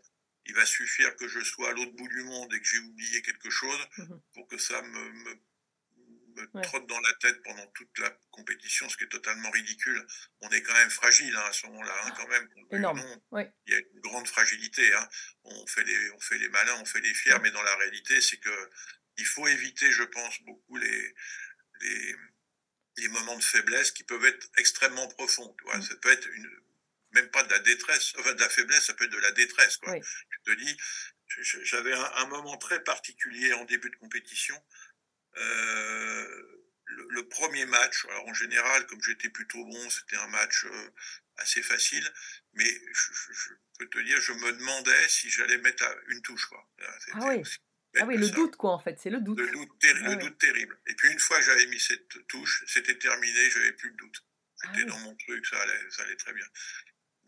[SPEAKER 2] il va suffire que je sois à l'autre bout du monde et que j'ai oublié quelque chose
[SPEAKER 1] Mhm.
[SPEAKER 2] pour que ça me, me, me
[SPEAKER 1] Ouais.
[SPEAKER 2] trotte dans la tête pendant toute la compétition, ce qui est totalement ridicule. On est quand même fragile hein, à ce moment-là, hein, quand même.
[SPEAKER 1] Énorme,
[SPEAKER 2] non.
[SPEAKER 1] ouais.
[SPEAKER 2] Il y a une grande fragilité. hein. On, fait les, on fait les malins, on fait les fiers, mais dans la réalité, c'est que il faut éviter, je pense, beaucoup les, les, les moments de faiblesse qui peuvent être extrêmement profonds. Tu vois.
[SPEAKER 1] Mm.
[SPEAKER 2] Ça peut être une, même pas de la détresse, enfin de la faiblesse, ça peut être de la détresse. Quoi.
[SPEAKER 1] Oui.
[SPEAKER 2] Je te dis, j'avais un, un moment très particulier en début de compétition. Euh, le, le premier match, alors en général, comme j'étais plutôt bon, c'était un match euh, assez facile, mais je, je- je peux te dire, je me demandais si j'allais mettre une touche. Quoi.
[SPEAKER 1] Ah oui. Ah oui,
[SPEAKER 2] que
[SPEAKER 1] le
[SPEAKER 2] ça.
[SPEAKER 1] doute, quoi, en fait, c'est le doute.
[SPEAKER 2] Le doute, terri-
[SPEAKER 1] Ah
[SPEAKER 2] le doute terrible. Et puis une fois que j'avais mis cette touche, c'était terminé, j'avais plus de doute.
[SPEAKER 1] Ah
[SPEAKER 2] J'étais
[SPEAKER 1] oui.
[SPEAKER 2] dans mon truc, ça allait, ça allait très bien.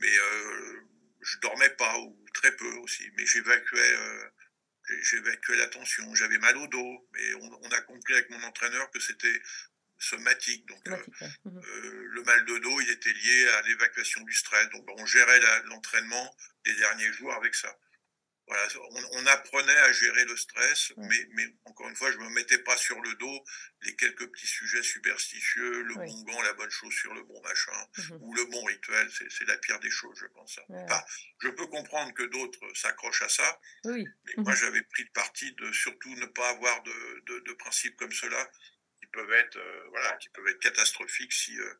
[SPEAKER 2] Mais euh, je dormais pas, ou très peu aussi, mais j'évacuais, euh, j'évacuais la tension. J'avais mal au dos, mais on, on a compris avec mon entraîneur que c'était somatique. Donc euh,
[SPEAKER 1] ouais. Mhm.
[SPEAKER 2] euh, le mal de dos, il était lié à l'évacuation du stress. Donc on gérait l'entraînement des derniers jours avec ça. Voilà, on, on apprenait à gérer le stress,
[SPEAKER 1] Ouais.
[SPEAKER 2] mais, mais encore une fois, je me mettais pas sur le dos les quelques petits sujets superstitieux, le
[SPEAKER 1] Ouais.
[SPEAKER 2] bon gant, la bonne chaussure, le bon machin,
[SPEAKER 1] Mhm.
[SPEAKER 2] ou le bon rituel. C'est la pire des choses, je pense. Enfin, je peux comprendre que d'autres s'accrochent à ça,
[SPEAKER 1] Oui, oui.
[SPEAKER 2] mais
[SPEAKER 1] Mhm.
[SPEAKER 2] moi, j'avais pris le parti de surtout ne pas avoir de, de, de principes comme cela qui peuvent être, euh, voilà, qui peuvent être catastrophiques si euh,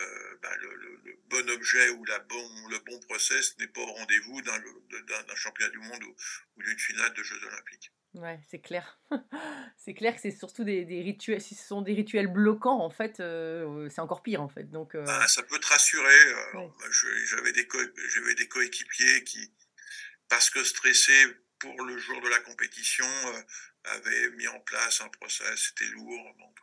[SPEAKER 2] euh, ben, le, le- le bon objet ou la bon, le bon process n'est pas au rendez-vous d'un championnat du monde ou, ou d'une finale de Jeux olympiques.
[SPEAKER 1] Ouais, c'est clair. c'est clair que c'est surtout des, des rituels. Si ce sont des rituels bloquants, en fait, euh, c'est encore pire, en fait. Donc, euh,
[SPEAKER 2] Ben, ça peut te rassurer.
[SPEAKER 1] Ouais.
[SPEAKER 2] J'avais des, j'avais des coéquipiers qui, parce que stressés pour le jour de la compétition, euh, avaient mis en place un process. C'était lourd. donc.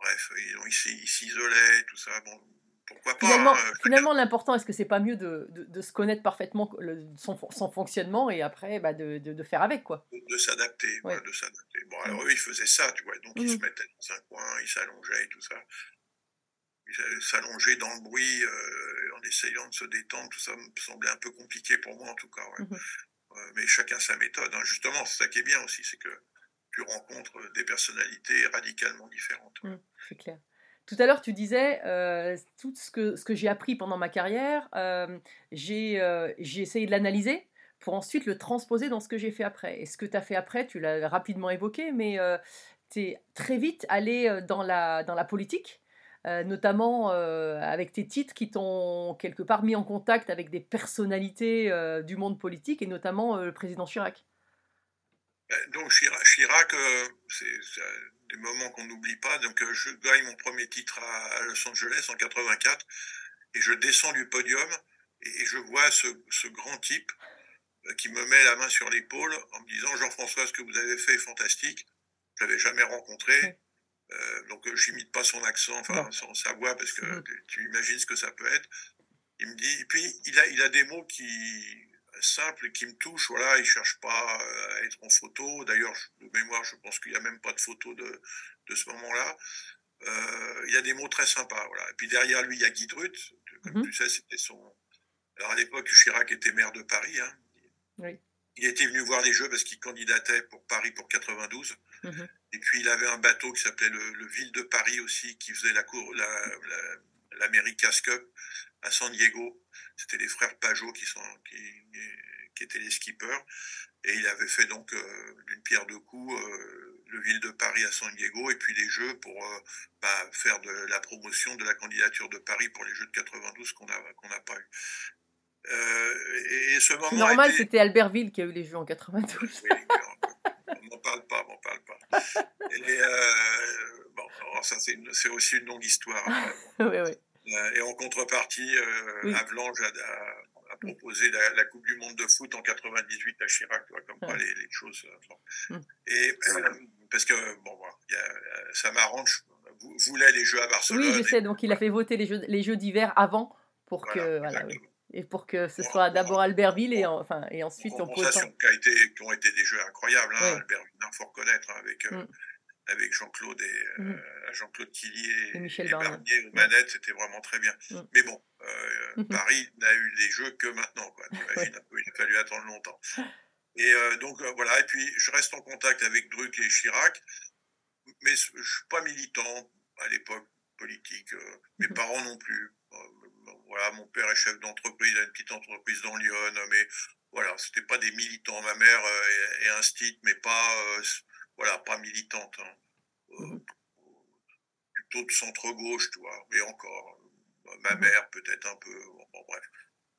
[SPEAKER 2] Bref, ils ils s'isolaient, tout ça. Bon, pourquoi pas
[SPEAKER 1] finalement,
[SPEAKER 2] hein,
[SPEAKER 1] finalement l'important, est-ce que c'est pas mieux de, de- de se connaître parfaitement le- son, fon- son fonctionnement et après bah, de, faire avec, quoi?
[SPEAKER 2] De, s'adapter,
[SPEAKER 1] Ouais.
[SPEAKER 2] de s'adapter. Bon, alors eux, ils faisaient ça, tu vois, donc ils
[SPEAKER 1] Mhm.
[SPEAKER 2] se mettaient dans un coin, ils s'allongeaient et tout ça. Ils s'allonger dans le bruit euh, en essayant de se détendre, tout ça me semblait un peu compliqué pour moi en tout cas. ouais.
[SPEAKER 1] Mhm.
[SPEAKER 2] Euh, mais chacun sa méthode, hein. justement, c'est ça qui est bien aussi, c'est que tu rencontres des personnalités radicalement différentes.
[SPEAKER 1] Mm, c'est clair. Tout à l'heure, tu disais euh, tout ce que, j'ai appris pendant ma carrière, euh, j'ai euh, j'ai essayé de l'analyser pour ensuite le transposer dans ce que j'ai fait après. Et ce que tu as fait après, tu l'as rapidement évoqué, mais tu es très vite allé euh, dans la, politique, euh, notamment euh, avec tes titres qui t'ont quelque part mis en contact avec des personnalités euh, du monde politique, et notamment euh, le président Chirac.
[SPEAKER 2] Euh, Donc Chirac, euh, c'est des moments qu'on n'oublie pas. Donc euh, je gagne mon premier titre à, Los Angeles en 84 et je descends du podium et, je vois ce, ce grand type qui me met la main sur l'épaule en me disant Jean-François, ce que vous avez fait est fantastique. Je l'avais jamais rencontré. Euh, donc euh, j'imite pas son accent, enfin son, sa voix parce que
[SPEAKER 1] Mhm.
[SPEAKER 2] tu, tu imagines ce que ça peut être. Il me dit, et puis il a, il a des mots qui simples qui me touchent. Voilà, il cherche pas euh, à être en photo. D'ailleurs, de mémoire, je pense qu'il n'y a même pas de photo de, de ce moment-là. Euh, il a des mots très sympas. Voilà. Et puis derrière lui, il y a Guy Drut. Comme
[SPEAKER 1] Mhm.
[SPEAKER 2] tu sais, c'était son. Alors à l'époque, Chirac était maire de Paris. hein.
[SPEAKER 1] Oui.
[SPEAKER 2] Il était venu voir les Jeux parce qu'il candidatait pour Paris pour 92.
[SPEAKER 1] Mhm.
[SPEAKER 2] Et puis il avait un bateau qui s'appelait le, le Ville de Paris aussi, qui faisait la cour, la, la- l'America's Cup à San Diego. C'était les frères Pajot qui, sont, qui, qui étaient les skippers. Et il avait fait donc euh, d'une pierre deux coups euh, le Ville de Paris à San Diego et puis les Jeux pour euh, bah, faire de la promotion de la candidature de Paris pour les Jeux de 92 qu'on n'a qu'on pas eu. Euh, et, et ce moment
[SPEAKER 1] normal,
[SPEAKER 2] été-
[SPEAKER 1] c'était Albertville qui a eu les Jeux en 92.
[SPEAKER 2] oui, on n'en parle pas, on n'en parle pas. Et, euh, bon, alors ça c'est une- c'est aussi une longue histoire.
[SPEAKER 1] oui, oui.
[SPEAKER 2] Euh, Et en contrepartie, euh,
[SPEAKER 1] Oui.
[SPEAKER 2] Avalanche a, a- a proposé la, la Coupe du Monde de foot en 98 à Chirac, tu vois, comme quoi les, les choses. euh, bon.
[SPEAKER 1] Mm.
[SPEAKER 2] Et euh, parce que bon, voilà, il y a, ça m'arrange. Vous voulez les Jeux à Barcelone
[SPEAKER 1] Oui, je
[SPEAKER 2] et-
[SPEAKER 1] sais. Donc, il a fait voter les Jeux, les jeux d'hiver avant pour
[SPEAKER 2] Voilà,
[SPEAKER 1] que, voilà, oui.
[SPEAKER 2] exactement.
[SPEAKER 1] et pour que ce soit d'abord Albertville et, en- enfin, et ensuite on peut
[SPEAKER 2] compensation qui, a été, qui ont été des jeux incroyables. Hein,
[SPEAKER 1] Ouais.
[SPEAKER 2] Albert Villard, faut reconnaître, hein, avec, euh,
[SPEAKER 1] Mm.
[SPEAKER 2] Avec Jean-Claude et euh,
[SPEAKER 1] Mhm.
[SPEAKER 2] Jean-Claude Tilly et,
[SPEAKER 1] Michel
[SPEAKER 2] et
[SPEAKER 1] Barnier.
[SPEAKER 2] Aux manettes, c'était vraiment très bien.
[SPEAKER 1] Mm.
[SPEAKER 2] Mais bon, euh. Paris n'a eu les jeux que maintenant, quoi. T'imagines un peu, il a fallu attendre longtemps. Et euh, donc euh, voilà, et puis je reste en contact avec Druck et Chirac. mais je ne suis pas militant à l'époque politique. euh, Mes parents non plus. Euh, Voilà, mon père est chef d'entreprise à une petite entreprise dans Lyon, mais voilà, c'était pas des militants. Ma mère euh, est, est instite, mais pas, euh, voilà, pas militante. hein. Euh,
[SPEAKER 1] Mhm.
[SPEAKER 2] Plutôt de centre-gauche, tu vois, mais encore. euh, Ma
[SPEAKER 1] Mhm.
[SPEAKER 2] mère, peut-être un peu. Bon, bon, bref.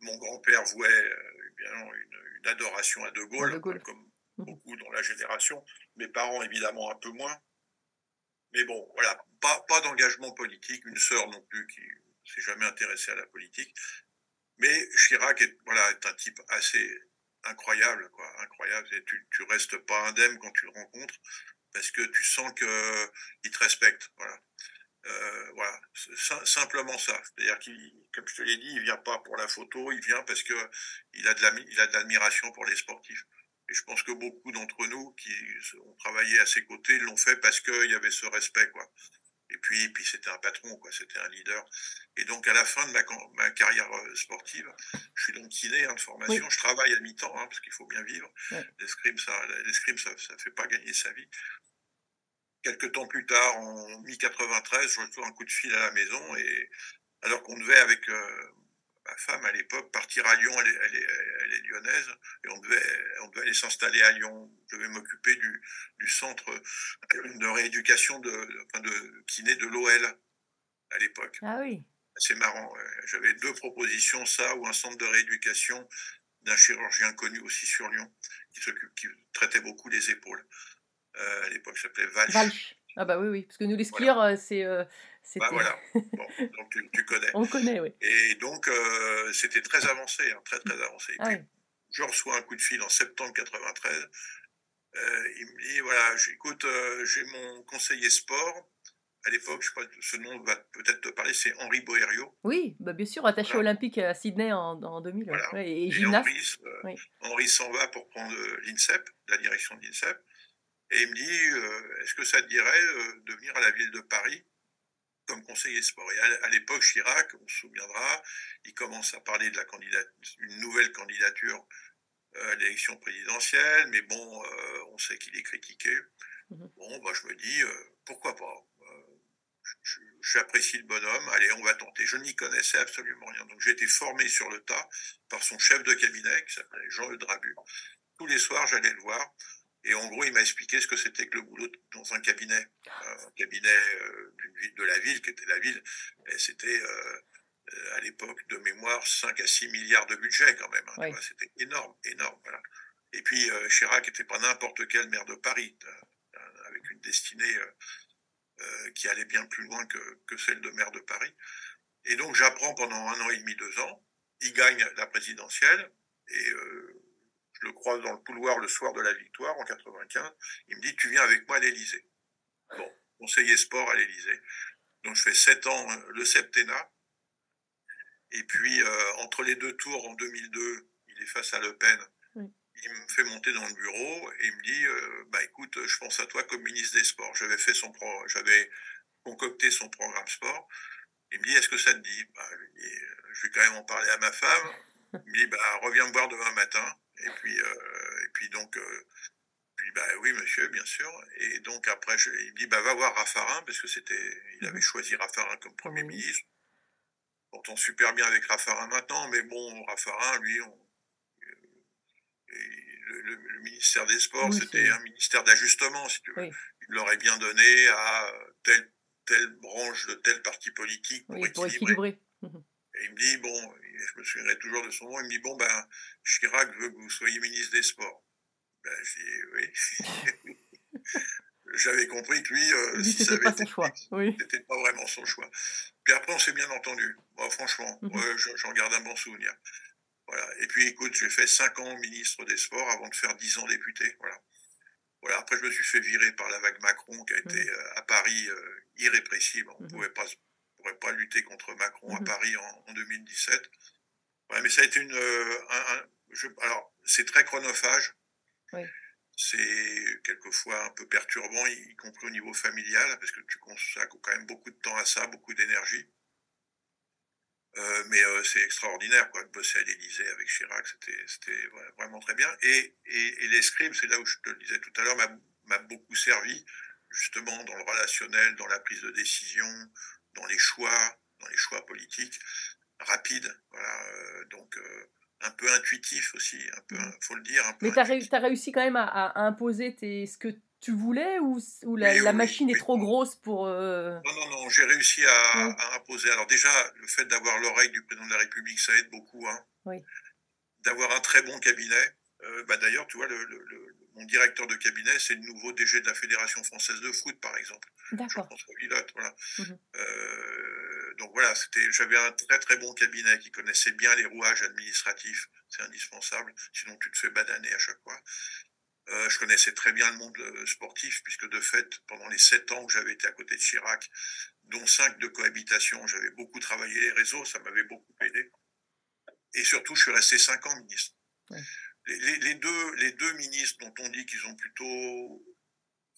[SPEAKER 2] Mon grand-père vouait euh, évidemment une, une adoration à De Gaulle,
[SPEAKER 1] De Gaulle.
[SPEAKER 2] comme
[SPEAKER 1] Mhm.
[SPEAKER 2] beaucoup dans la génération. Mes parents, évidemment, un peu moins. Mais bon, voilà, pas, pas d'engagement politique, une sœur non plus qui s'est jamais intéressée à la politique. Mais Chirac est, voilà, est un type assez incroyable, quoi, incroyable. Et tu, tu restes pas indemne quand tu le rencontres parce que tu sens que il te respecte, voilà. Euh, voilà, simplement ça. C'est-à-dire qu'il, comme je te l'ai dit, il vient pas pour la photo, il vient parce que il a de la, il a de l'admiration pour les sportifs. Et je pense que beaucoup d'entre nous qui ont travaillé à ses côtés l'ont fait parce qu'il y avait ce respect, quoi. Et puis, puis c'était un patron, quoi. C'était un leader. Et donc, à la fin de ma, carrière euh, sportive, je suis donc kiné hein, de formation. Je travaille à mi-temps, hein, parce qu'il faut bien vivre. L'escrime, ça, l'escrime, ça, ça fait pas gagner sa vie. Quelques temps plus tard, en mi-93, je reçois un coup de fil à la maison et alors qu'on devait avec euh, ma femme à l'époque partir à Lyon, elle est, elle est, elle est lyonnaise, et on devait, on devait aller s'installer à Lyon. Je devais m'occuper du, du centre de rééducation de, enfin de kiné de l'OL à l'époque.
[SPEAKER 1] Ah oui.
[SPEAKER 2] C'est marrant. J'avais deux propositions, ça ou un centre de rééducation d'un chirurgien connu aussi sur Lyon qui traitait beaucoup les épaules. Euh, à l'époque, ça s'appelait Valch.
[SPEAKER 1] Valch. Ah bah oui, oui. Parce que nous, les skieurs, euh, c'est... euh,
[SPEAKER 2] Bah voilà. Bon, donc tu, tu connais.
[SPEAKER 1] On connaît, oui.
[SPEAKER 2] Et donc, euh, c'était très avancé, hein, très très avancé. Et
[SPEAKER 1] Ah
[SPEAKER 2] puis,
[SPEAKER 1] oui.
[SPEAKER 2] je reçois un coup de fil en septembre 93. Euh, il me dit voilà, j'écoute, euh, j'ai mon conseiller sport. À l'époque, je sais pas, ce nom va peut-être te parler, c'est Henri Boerio.
[SPEAKER 1] Oui, bah bien sûr, attaché
[SPEAKER 2] Voilà.
[SPEAKER 1] olympique à Sydney en, en 2000. ouais.
[SPEAKER 2] Voilà.
[SPEAKER 1] Ouais, et
[SPEAKER 2] Et
[SPEAKER 1] gymnaste.
[SPEAKER 2] Henri,
[SPEAKER 1] Oui.
[SPEAKER 2] Henri s'en va pour prendre l'INSEP, la direction de l'INSEP. Et il me dit est-ce que ça te dirait de venir à la ville de Paris comme conseiller sport Et à, l'époque, Chirac, on se souviendra, il commence à parler de la candidature, une nouvelle candidature euh, à l'élection présidentielle, mais bon, euh, on sait qu'il est critiqué.
[SPEAKER 1] Mhm.
[SPEAKER 2] Bon, bah, je me dis, euh, pourquoi pas Euh, J'apprécie le bonhomme, allez, on va tenter. Je n'y connaissais absolument rien. Donc j'ai été formé sur le tas par son chef de cabinet, qui s'appelait Jean Eudrabu. Tous les soirs, j'allais le voir. Et en gros, il m'a expliqué ce que c'était que le boulot dans un cabinet. Euh, un cabinet euh, d'une ville, de la ville, qui était la ville. Et c'était, euh, à l'époque, de mémoire, 5 à 6 milliards de budget quand même. hein,
[SPEAKER 1] Oui.
[SPEAKER 2] c'était énorme, énorme. Voilà. Et puis, euh, Chirac n'était pas n'importe quel maire de Paris, euh, avec une destinée euh, qui allait bien plus loin que, que celle de maire de Paris. Et donc, j'apprends pendant un an et demi, deux ans. Il gagne la présidentielle et euh, je le croise dans le couloir le soir de la victoire en 95. Il me dit Tu viens avec moi à l'Élysée. Bon, conseiller sport à l'Élysée. Donc, je fais sept ans euh, le septennat. Et puis, euh, entre les deux tours en 2002, il est face à Le Pen.
[SPEAKER 1] Oui.
[SPEAKER 2] Il me fait monter dans le bureau et il me dit euh, Bah écoute, je pense à toi comme ministre des Sports. J'avais fait son pro- j'avais concocté son programme sport. Il me dit Est-ce que ça te dit? Bah, je vais quand même en parler à ma femme. Il me dit bah, Reviens me voir demain matin. Et puis, euh, et puis donc, euh, puis bah oui, monsieur, bien sûr. Et donc après, je- il me dit bah, Va voir Raffarin, parce que c'était, il avait choisi Raffarin comme Premier ministre. On s'entend super bien avec Raffarin maintenant, mais bon, Raffarin, lui, on- et le, le- le ministère des Sports,
[SPEAKER 1] Oui,
[SPEAKER 2] c'était un ministère d'ajustement, si tu veux.
[SPEAKER 1] Oui.
[SPEAKER 2] Il l'aurait bien donné à telle, telle branche de tel parti politique pour
[SPEAKER 1] Oui, pour
[SPEAKER 2] équilibrer.
[SPEAKER 1] équilibrer. Mhm.
[SPEAKER 2] Et il me dit, bon, je me souviendrai toujours de son nom, il me dit, bon, ben, Chirac veut que vous soyez ministre des Sports. Ben, je dis, oui. J'avais compris que lui, euh, si ça
[SPEAKER 1] c'était
[SPEAKER 2] avait
[SPEAKER 1] pas
[SPEAKER 2] été
[SPEAKER 1] son choix. Oui.
[SPEAKER 2] c'était pas vraiment son choix. Puis après, on s'est bien entendu. Bon, franchement,
[SPEAKER 1] Mhm.
[SPEAKER 2] j'en garde un bon souvenir. Voilà. Et puis, écoute, j'ai fait cinq ans ministre des Sports avant de faire dix ans député. Voilà. Voilà. Après, je me suis fait virer par la vague Macron qui a été euh, à Paris euh, irrépressible. On ne
[SPEAKER 1] Mhm.
[SPEAKER 2] pouvait pas, on pourrait pas lutter contre Macron à
[SPEAKER 1] Mhm.
[SPEAKER 2] Paris en, en 2017. Ouais, mais ça a été une. euh, un- un- je- alors, c'est très chronophage.
[SPEAKER 1] Oui.
[SPEAKER 2] C'est quelquefois un peu perturbant, y, y compris au niveau familial, parce que tu consacres quand même beaucoup de temps à ça, beaucoup d'énergie. Euh, mais euh, c'est extraordinaire, quoi, de bosser à l'Élysée avec Chirac, c'était vraiment très bien. Et, et, et l'escrime, c'est là où je te le disais tout à l'heure, m'a beaucoup servi, justement dans le relationnel, dans la prise de décision, dans les choix, dans les choix politiques rapides. Voilà, euh, donc euh, un peu intuitif aussi, un peu,
[SPEAKER 1] Mm.
[SPEAKER 2] faut le dire. Un peu
[SPEAKER 1] Mais tu as, réussi quand même à, imposer tes, ce que tu voulais ou, ou la,
[SPEAKER 2] Oui,
[SPEAKER 1] la
[SPEAKER 2] oui,
[SPEAKER 1] machine
[SPEAKER 2] oui.
[SPEAKER 1] est trop grosse pour... euh,
[SPEAKER 2] Non, non, non, j'ai réussi à,
[SPEAKER 1] Mm.
[SPEAKER 2] à imposer. Alors déjà, le fait d'avoir l'oreille du président de la République, ça aide beaucoup. Hein.
[SPEAKER 1] Oui.
[SPEAKER 2] D'avoir un très bon cabinet. Bah, D'ailleurs, tu vois, le, le- le- mon directeur de cabinet, c'est le nouveau DG de la Fédération française de foot, par exemple.
[SPEAKER 1] D'accord.
[SPEAKER 2] Jean-François Villotte, voilà.
[SPEAKER 1] Mhm.
[SPEAKER 2] Euh, donc voilà, c'était, j'avais un très très bon cabinet qui connaissait bien les rouages administratifs, c'est indispensable, sinon tu te fais badaner à chaque fois. Euh, je connaissais très bien le monde euh, sportif, puisque de fait, pendant les sept ans que j'avais été à côté de Chirac, dont cinq de cohabitation, j'avais beaucoup travaillé les réseaux, ça m'avait beaucoup aidé. Et surtout, je suis resté cinq ans ministre.
[SPEAKER 1] Ouais.
[SPEAKER 2] Les, deux, les deux ministres dont on dit qu'ils ont plutôt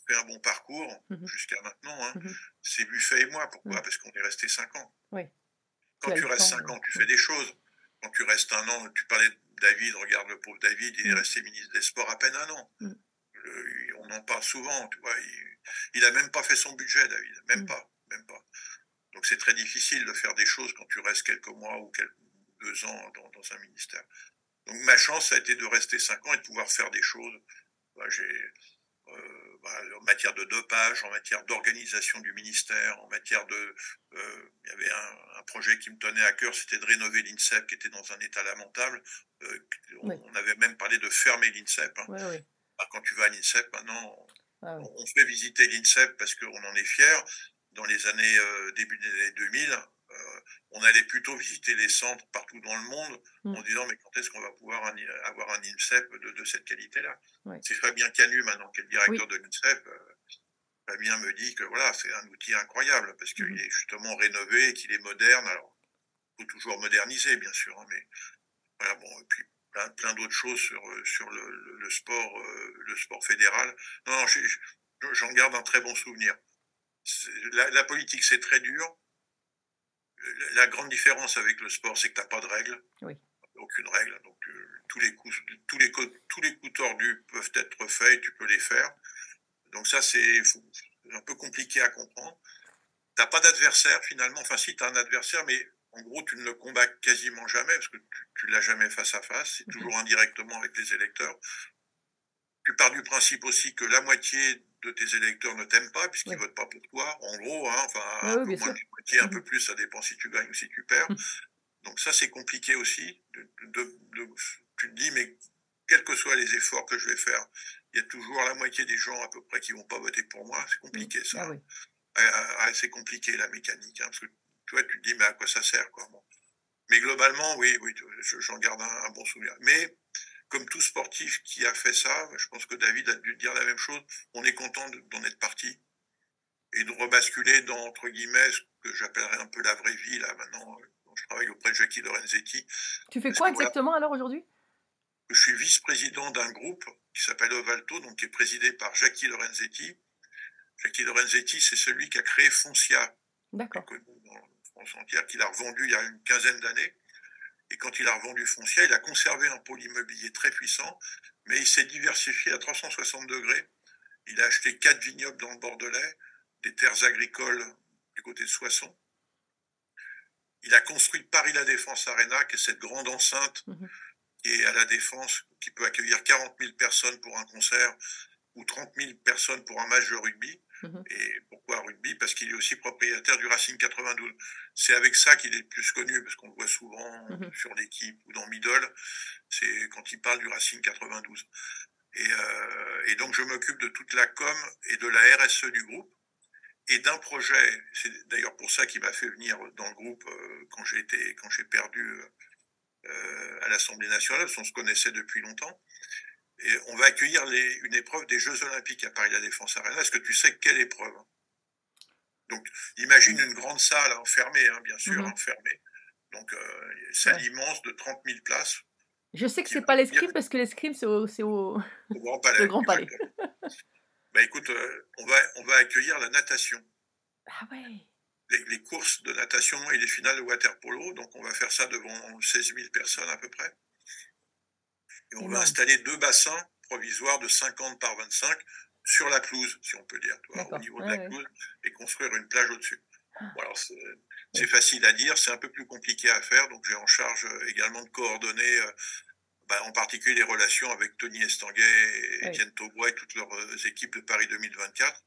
[SPEAKER 2] fait un bon parcours
[SPEAKER 1] Mhm.
[SPEAKER 2] jusqu'à maintenant, hein,
[SPEAKER 1] Mhm.
[SPEAKER 2] c'est Buffet et moi. Pourquoi
[SPEAKER 1] Mhm.
[SPEAKER 2] Parce qu'on est resté cinq ans.
[SPEAKER 1] Oui.
[SPEAKER 2] Quand
[SPEAKER 1] Tu
[SPEAKER 2] restes cinq ans, tu fais des choses. Quand tu restes un an, tu parlais de David, regarde le pauvre David, il est resté ministre des Sports à peine un an. Le- on en parle souvent, tu vois. Il, il a même pas fait son budget, David. Même pas, même pas. Donc c'est très difficile de faire des choses quand tu restes quelques mois ou quelques, deux ans dans, dans un ministère. Donc ma chance, ça a été de rester cinq ans et de pouvoir faire des choses. Bah, j'ai, euh, bah, en matière de dopage, en matière d'organisation du ministère, en matière de... euh, il y avait un, un projet qui me tenait à cœur, c'était de rénover l'INSEP qui était dans un état lamentable. Euh, on,
[SPEAKER 1] Oui.
[SPEAKER 2] on avait même parlé de fermer l'INSEP. hein.
[SPEAKER 1] Ouais, ouais.
[SPEAKER 2] Ah, Quand tu vas à l'INSEP, maintenant,
[SPEAKER 1] Ah oui.
[SPEAKER 2] on on fait visiter l'INSEP parce qu'on en est fier. Dans les années, euh, début des années 2000, euh, on allait plutôt visiter les centres partout dans le monde
[SPEAKER 1] Mm.
[SPEAKER 2] en disant mais quand est-ce qu'on va pouvoir un- avoir un INSEP de, de cette qualité-là?
[SPEAKER 1] Ouais.
[SPEAKER 2] C'est Fabien Canu maintenant qui est le directeur
[SPEAKER 1] Oui.
[SPEAKER 2] de l'INSEP. euh, Fabien me dit que voilà, c'est un outil incroyable parce qu'il
[SPEAKER 1] Mhm.
[SPEAKER 2] est justement rénové et qu'il est moderne. Alors, il faut toujours moderniser, bien sûr, hein, mais voilà, bon, et puis plein, plein d'autres choses sur, euh, sur le, le- le sport, euh, le sport fédéral. Non, j'en garde un très bon souvenir. La, la politique, c'est très dur. La- grande différence avec le sport, c'est que tu n'as pas de règles.
[SPEAKER 1] Oui.
[SPEAKER 2] Aucune règle. Donc, euh, tous, les coups, tous, les, tous les coups tordus peuvent être faits et tu peux les faire. Donc, ça, c'est un peu compliqué à comprendre. Tu pas d'adversaire, finalement. Enfin, si, tu as un adversaire, mais en gros, tu ne le combats quasiment jamais parce que tu ne l'as jamais face à face. C'est
[SPEAKER 1] Mhm.
[SPEAKER 2] toujours indirectement avec les électeurs. Tu pars du principe aussi que la moitié de tes électeurs ne t'aiment pas puisqu'ils
[SPEAKER 1] Oui.
[SPEAKER 2] votent pas pour toi. En gros, hein, enfin,
[SPEAKER 1] Oui,
[SPEAKER 2] un
[SPEAKER 1] oui,
[SPEAKER 2] peu moins moitié, un
[SPEAKER 1] Mhm.
[SPEAKER 2] peu plus, ça dépend si tu gagnes ou si tu perds.
[SPEAKER 1] Mhm.
[SPEAKER 2] Donc ça, c'est compliqué aussi. De, de- de- tu te dis, mais quels que soient les efforts que je vais faire, il y a toujours la moitié des gens à peu près qui vont pas voter pour moi. C'est compliqué ça.
[SPEAKER 1] Ah oui.
[SPEAKER 2] Ah, ah, ah, c'est compliqué la mécanique, hein, parce que tu vois, tu te dis, mais à quoi ça sert quoi, bon. Mais globalement, oui, oui, je- j'en garde un, un bon souvenir. Mais comme tout sportif qui a fait ça, je pense que David a dû dire la même chose. On est content de- d'en être parti et de rebasculer dans entre guillemets ce que j'appellerais un peu la vraie vie là maintenant. euh, Je travaille auprès de Jackie Lorenzetti.
[SPEAKER 1] Tu fais
[SPEAKER 2] Parce
[SPEAKER 1] quoi
[SPEAKER 2] voilà.
[SPEAKER 1] exactement alors aujourd'hui?
[SPEAKER 2] Je suis vice-président d'un groupe qui s'appelle Ovalto, donc qui est présidé par Jackie Lorenzetti. Jackie Lorenzetti, c'est celui qui a créé Foncia,
[SPEAKER 1] D'accord.
[SPEAKER 2] connu dans France entière, qu'il a revendu il y a une quinzaine d'années. Et quand il a revendu Foncia, il a conservé un pôle immobilier très puissant, mais il s'est diversifié à 360 degrés. Il a acheté quatre vignobles dans le Bordelais, des terres agricoles du côté de Soissons. Il a construit Paris La Défense Arena, qui est cette grande enceinte
[SPEAKER 1] Mhm.
[SPEAKER 2] qui est à La Défense, qui peut accueillir 40 000 personnes pour un concert ou 30 000 personnes pour un match de rugby.
[SPEAKER 1] Mhm.
[SPEAKER 2] Et pourquoi rugby? Parce qu'il est aussi propriétaire du Racing 92. C'est avec ça qu'il est le plus connu, parce qu'on le voit souvent
[SPEAKER 1] Mhm.
[SPEAKER 2] sur l'équipe ou dans Middle. C'est quand il parle du Racing 92. Et, euh, et donc je m'occupe de toute la com et de la RSE du groupe et d'un projet. C'est d'ailleurs pour ça qu'il m'a fait venir dans le groupe euh, quand j'ai été, quand j'ai perdu euh, à l'Assemblée nationale, parce qu'on se connaissait depuis longtemps. Et on va accueillir les, une épreuve des Jeux Olympiques à Paris La Défense Arena. Est-ce que tu sais quelle épreuve Donc, imagine une grande salle enfermée, hein, bien sûr, enfermée. Donc, euh, salle
[SPEAKER 1] Ouais.
[SPEAKER 2] immense de 30 000 places
[SPEAKER 1] Je sais que c'est pas l'escrime parce que l'escrime c'est au, c'est au...
[SPEAKER 2] au Grand Palais.
[SPEAKER 1] Le Grand Palais.
[SPEAKER 2] exactement. bah écoute, euh, on, va, on va accueillir la natation.
[SPEAKER 1] Ah ouais.
[SPEAKER 2] les, les courses de natation et les finales de water polo. Donc, on va faire ça devant 16 000 personnes à peu près. Et on va installer deux bassins provisoires de 50 par 25 sur la pelouse, si on peut dire, au niveau de la pelouse, et construire une plage au-dessus.
[SPEAKER 1] Ah.
[SPEAKER 2] Bon, alors, c'est facile à dire, c'est un peu plus compliqué à faire, donc j'ai en charge euh, également de coordonner, euh, bah, en particulier les relations avec Tony Estanguet et
[SPEAKER 1] Oui.
[SPEAKER 2] Étienne Taubois et toutes leurs euh, équipes de Paris 2024.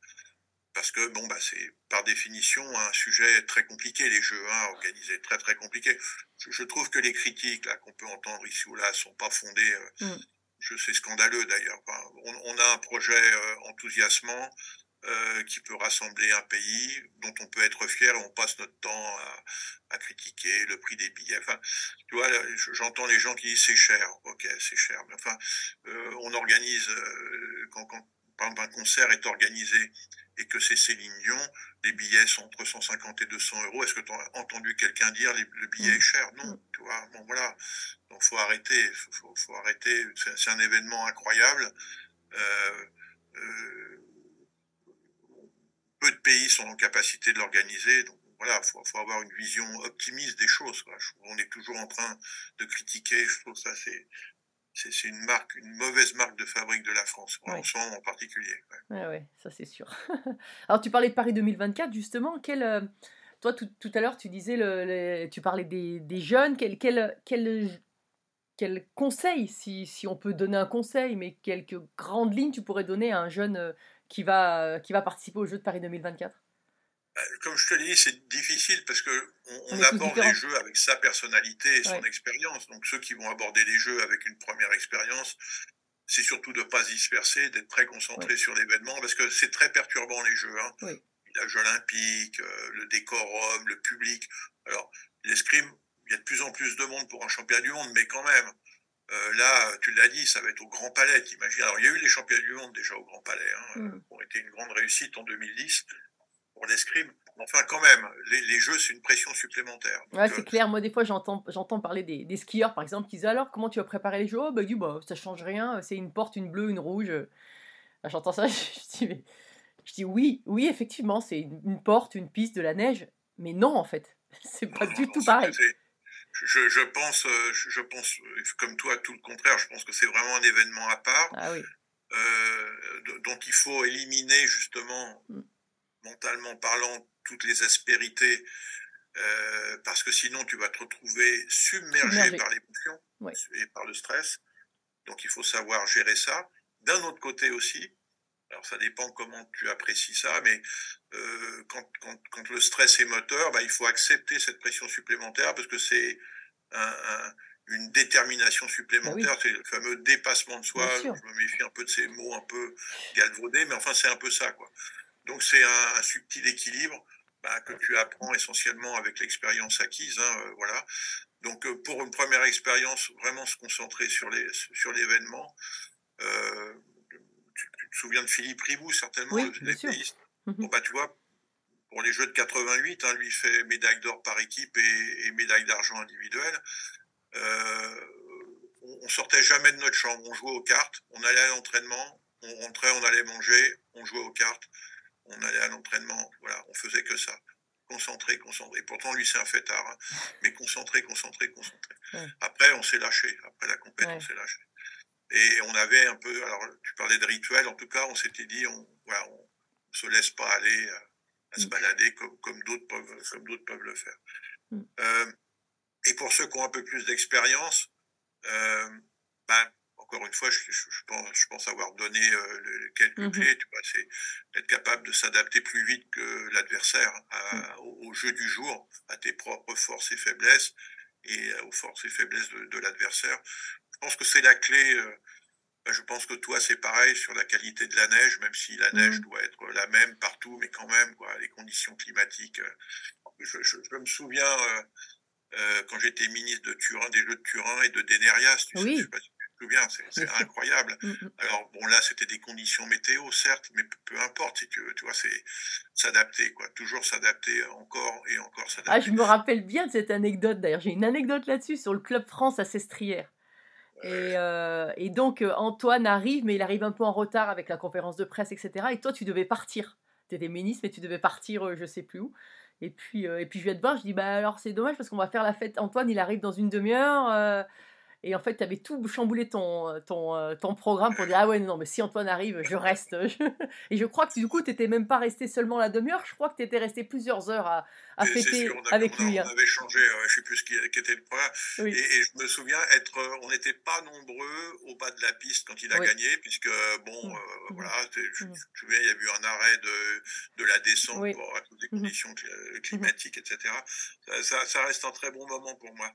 [SPEAKER 2] Parce que bon bah c'est par définition un sujet très compliqué les jeux hein, organisés très très compliqué. Je, je trouve que les critiques là qu'on peut entendre ici ou là sont pas fondées. euh,
[SPEAKER 1] Mm.
[SPEAKER 2] Je sais scandaleux d'ailleurs. Enfin, on, on a un projet euh, enthousiasmant euh, qui peut rassembler un pays dont on peut être fier et on passe notre temps à, à critiquer le prix des billets. Enfin, tu vois, j'entends les gens qui disent c'est cher. Ok, c'est cher. Mais enfin, euh, on organise quand, quand par exemple, un concert est organisé et que c'est Céline Dion, les billets sont entre 150 et 200 euros. Est-ce que tu as entendu quelqu'un dire les- le billet
[SPEAKER 1] Mm.
[SPEAKER 2] est cher? Non,
[SPEAKER 1] Mm.
[SPEAKER 2] tu vois. Bon voilà. Donc faut arrêter. Faut, faut, faut arrêter. C'est c'est un événement incroyable. Euh, euh, peu de pays sont en capacité de l'organiser. Donc voilà, faut, faut avoir une vision optimiste des choses. Quoi. Qu'on est toujours en train de critiquer. Je trouve ça c'est c'est une marque, une mauvaise marque de fabrique de la France,
[SPEAKER 1] Ouais.
[SPEAKER 2] en ce moment en particulier. ouais.
[SPEAKER 1] Ouais, ouais, ça c'est sûr. Alors tu parlais de Paris 2024 justement. Quel, euh, toi tout, tout à l'heure tu disais, le, les- tu parlais des, des jeunes. Quel, quel, quel, quel conseil, si, si on peut donner un conseil, mais quelques grandes lignes tu pourrais donner à un jeune euh, qui va, qui va participer aux Jeux de Paris 2024
[SPEAKER 2] Euh, Comme je te l'ai dit, c'est difficile parce que on, aborde les jeux avec sa personnalité et son
[SPEAKER 1] Ouais.
[SPEAKER 2] expérience. Donc ceux qui vont aborder les jeux avec une première expérience, c'est surtout de pas se disperser, d'être très concentré sur l'événement parce que c'est très perturbant les jeux. Hein.
[SPEAKER 1] Oui.
[SPEAKER 2] Olympique, euh, le décorum, le public. Alors l'escrime, il y a de plus en plus de monde pour un championnat du monde, mais quand même. euh, là, tu l'as dit, ça va être au Grand Palais, t'imagines. Alors, il y a eu les championnats du monde déjà au Grand Palais, hein,
[SPEAKER 1] Mm.
[SPEAKER 2] qui ont été une grande réussite en 2010 pour l'escrime. Enfin, quand même, les, les jeux, c'est une pression supplémentaire. Donc,
[SPEAKER 1] Ouais,
[SPEAKER 2] euh,
[SPEAKER 1] c'est clair. Moi, des fois, j'entends, j'entends parler des, des skieurs, par exemple, qui disent alors, comment tu vas préparer les jeux? Oh, bah, du bah, ça change rien. C'est une porte, une bleue, une rouge. Ah, J'entends ça, je dis, mais- je dis oui, oui, effectivement, c'est une, une porte, une piste, de la neige. Mais non, en fait, c'est pas
[SPEAKER 2] non,
[SPEAKER 1] du
[SPEAKER 2] non,
[SPEAKER 1] tout pareil.
[SPEAKER 2] Je, je pense, euh, je, pense, euh, comme toi, tout le contraire. Je pense que c'est vraiment un événement à part.
[SPEAKER 1] Ah oui,
[SPEAKER 2] euh, dont il faut éliminer justement,
[SPEAKER 1] Mm.
[SPEAKER 2] Mentalement parlant, toutes les aspérités, euh, parce que sinon tu vas te retrouver submergé,
[SPEAKER 1] Submergé.
[SPEAKER 2] par l'émotion et par le stress. Donc il faut savoir gérer ça. D'un autre côté aussi, alors ça dépend comment tu apprécies ça, mais euh, quand, quand, quand le stress est moteur, bah, il faut accepter cette pression supplémentaire parce que c'est un, un- une détermination supplémentaire, c'est le fameux dépassement de soi.
[SPEAKER 1] Bah.
[SPEAKER 2] Je me méfie un peu de ces mots un peu galvaudés, mais enfin c'est un peu ça. quoi. Donc c'est un, un subtil équilibre bah, que tu apprends essentiellement avec l'expérience acquise. hein, euh, voilà. Donc euh, pour une première expérience, vraiment se concentrer sur les sur l'événement. Euh, tu, tu te souviens de Philippe Ribou certainement,
[SPEAKER 1] Oui,
[SPEAKER 2] le
[SPEAKER 1] bien sûr.
[SPEAKER 2] l'épéiste.
[SPEAKER 1] Mhm.
[SPEAKER 2] Bon bah tu vois, pour les Jeux de 88, hein, lui fait médaille d'or par équipe et, et médaille d'argent individuelle. Euh, on, on sortait jamais de notre chambre, on jouait aux cartes, on allait à l'entraînement, on rentrait, on allait manger, on jouait aux cartes, on allait à l'entraînement, voilà, on faisait que ça. Concentré, concentré. Pourtant, lui, c'est un fêtard, hein, mais concentré, concentré, concentré.
[SPEAKER 1] Ouais.
[SPEAKER 2] Après, on s'est lâché. Après la
[SPEAKER 1] Ouais.
[SPEAKER 2] on s'est lâché. Et on avait un peu, alors tu parlais de rituel, en tout cas, on s'était dit, on, voilà, on se laisse pas aller à se
[SPEAKER 1] Mm.
[SPEAKER 2] balader comme, comme d'autres peuvent, comme d'autres peuvent le faire.
[SPEAKER 1] Mm.
[SPEAKER 2] Euh, et pour ceux qui ont un peu plus d'expérience, euh, ben, encore une fois, je, je, je pense, je pense avoir donné euh, quelques
[SPEAKER 1] Mhm.
[SPEAKER 2] clés. Tu vois, c'est être capable de s'adapter plus vite que l'adversaire à- au, au jeu du jour, à tes propres forces et faiblesses et euh, aux forces et faiblesses de, de l'adversaire. Je pense que c'est la clé. euh, ben, je pense que toi, c'est pareil sur la qualité de la neige, même si la neige
[SPEAKER 1] Mhm.
[SPEAKER 2] doit être la même partout, mais quand même, quoi, les conditions climatiques. je, je- je me souviens euh, euh, quand j'étais ministre de Turin, des Jeux de Turin et de Denerias, tu sais,
[SPEAKER 1] Oui.
[SPEAKER 2] je sais pas si c'est c'est
[SPEAKER 1] Bien sûr.
[SPEAKER 2] incroyable.
[SPEAKER 1] Mm, mm.
[SPEAKER 2] Alors bon, là, c'était des conditions météo, certes, mais peu, importe, si tu veux, tu vois, c'est s'adapter, quoi, toujours s'adapter encore et encore s'adapter.
[SPEAKER 1] Ah, je me rappelle bien de cette anecdote. D'ailleurs, j'ai une anecdote là-dessus sur le Club France à Sestrières. Et, euh, et donc, euh, Antoine arrive, mais il arrive un peu en retard avec la conférence de presse, etc. Et toi, tu devais partir. Tu étais ministre, mais tu devais partir, euh, je sais plus où. Et puis, euh, et puis je viens te voir, je dis, bah alors c'est dommage parce qu'on va faire la fête. Antoine, il arrive dans une demi-heure. Euh, Et en fait, tu avais tout chamboulé ton, ton, euh, ton programme pour dire Ah ouais, non, mais si Antoine arrive, je reste. Et je crois que du coup, tu n'étais même pas resté seulement la demi-heure, je crois que tu étais resté plusieurs heures à, à fêter
[SPEAKER 2] sûr,
[SPEAKER 1] avec
[SPEAKER 2] on
[SPEAKER 1] lui. hein.
[SPEAKER 2] On avait changé, ouais, je ne sais plus ce qui, qui était le point.
[SPEAKER 1] Oui.
[SPEAKER 2] Et, et je me souviens être, euh, on n'était pas nombreux au bas de la piste quand il a
[SPEAKER 1] Oui.
[SPEAKER 2] gagné, puisque bon, euh,
[SPEAKER 1] Mhm.
[SPEAKER 2] voilà, je,
[SPEAKER 1] Mhm.
[SPEAKER 2] je me souviens, il y a eu un arrêt de, de la descente
[SPEAKER 1] Oui.
[SPEAKER 2] pour, à cause des
[SPEAKER 1] Mhm.
[SPEAKER 2] conditions cl- climatiques, etc. Ça, ça- ça reste un très bon moment pour moi.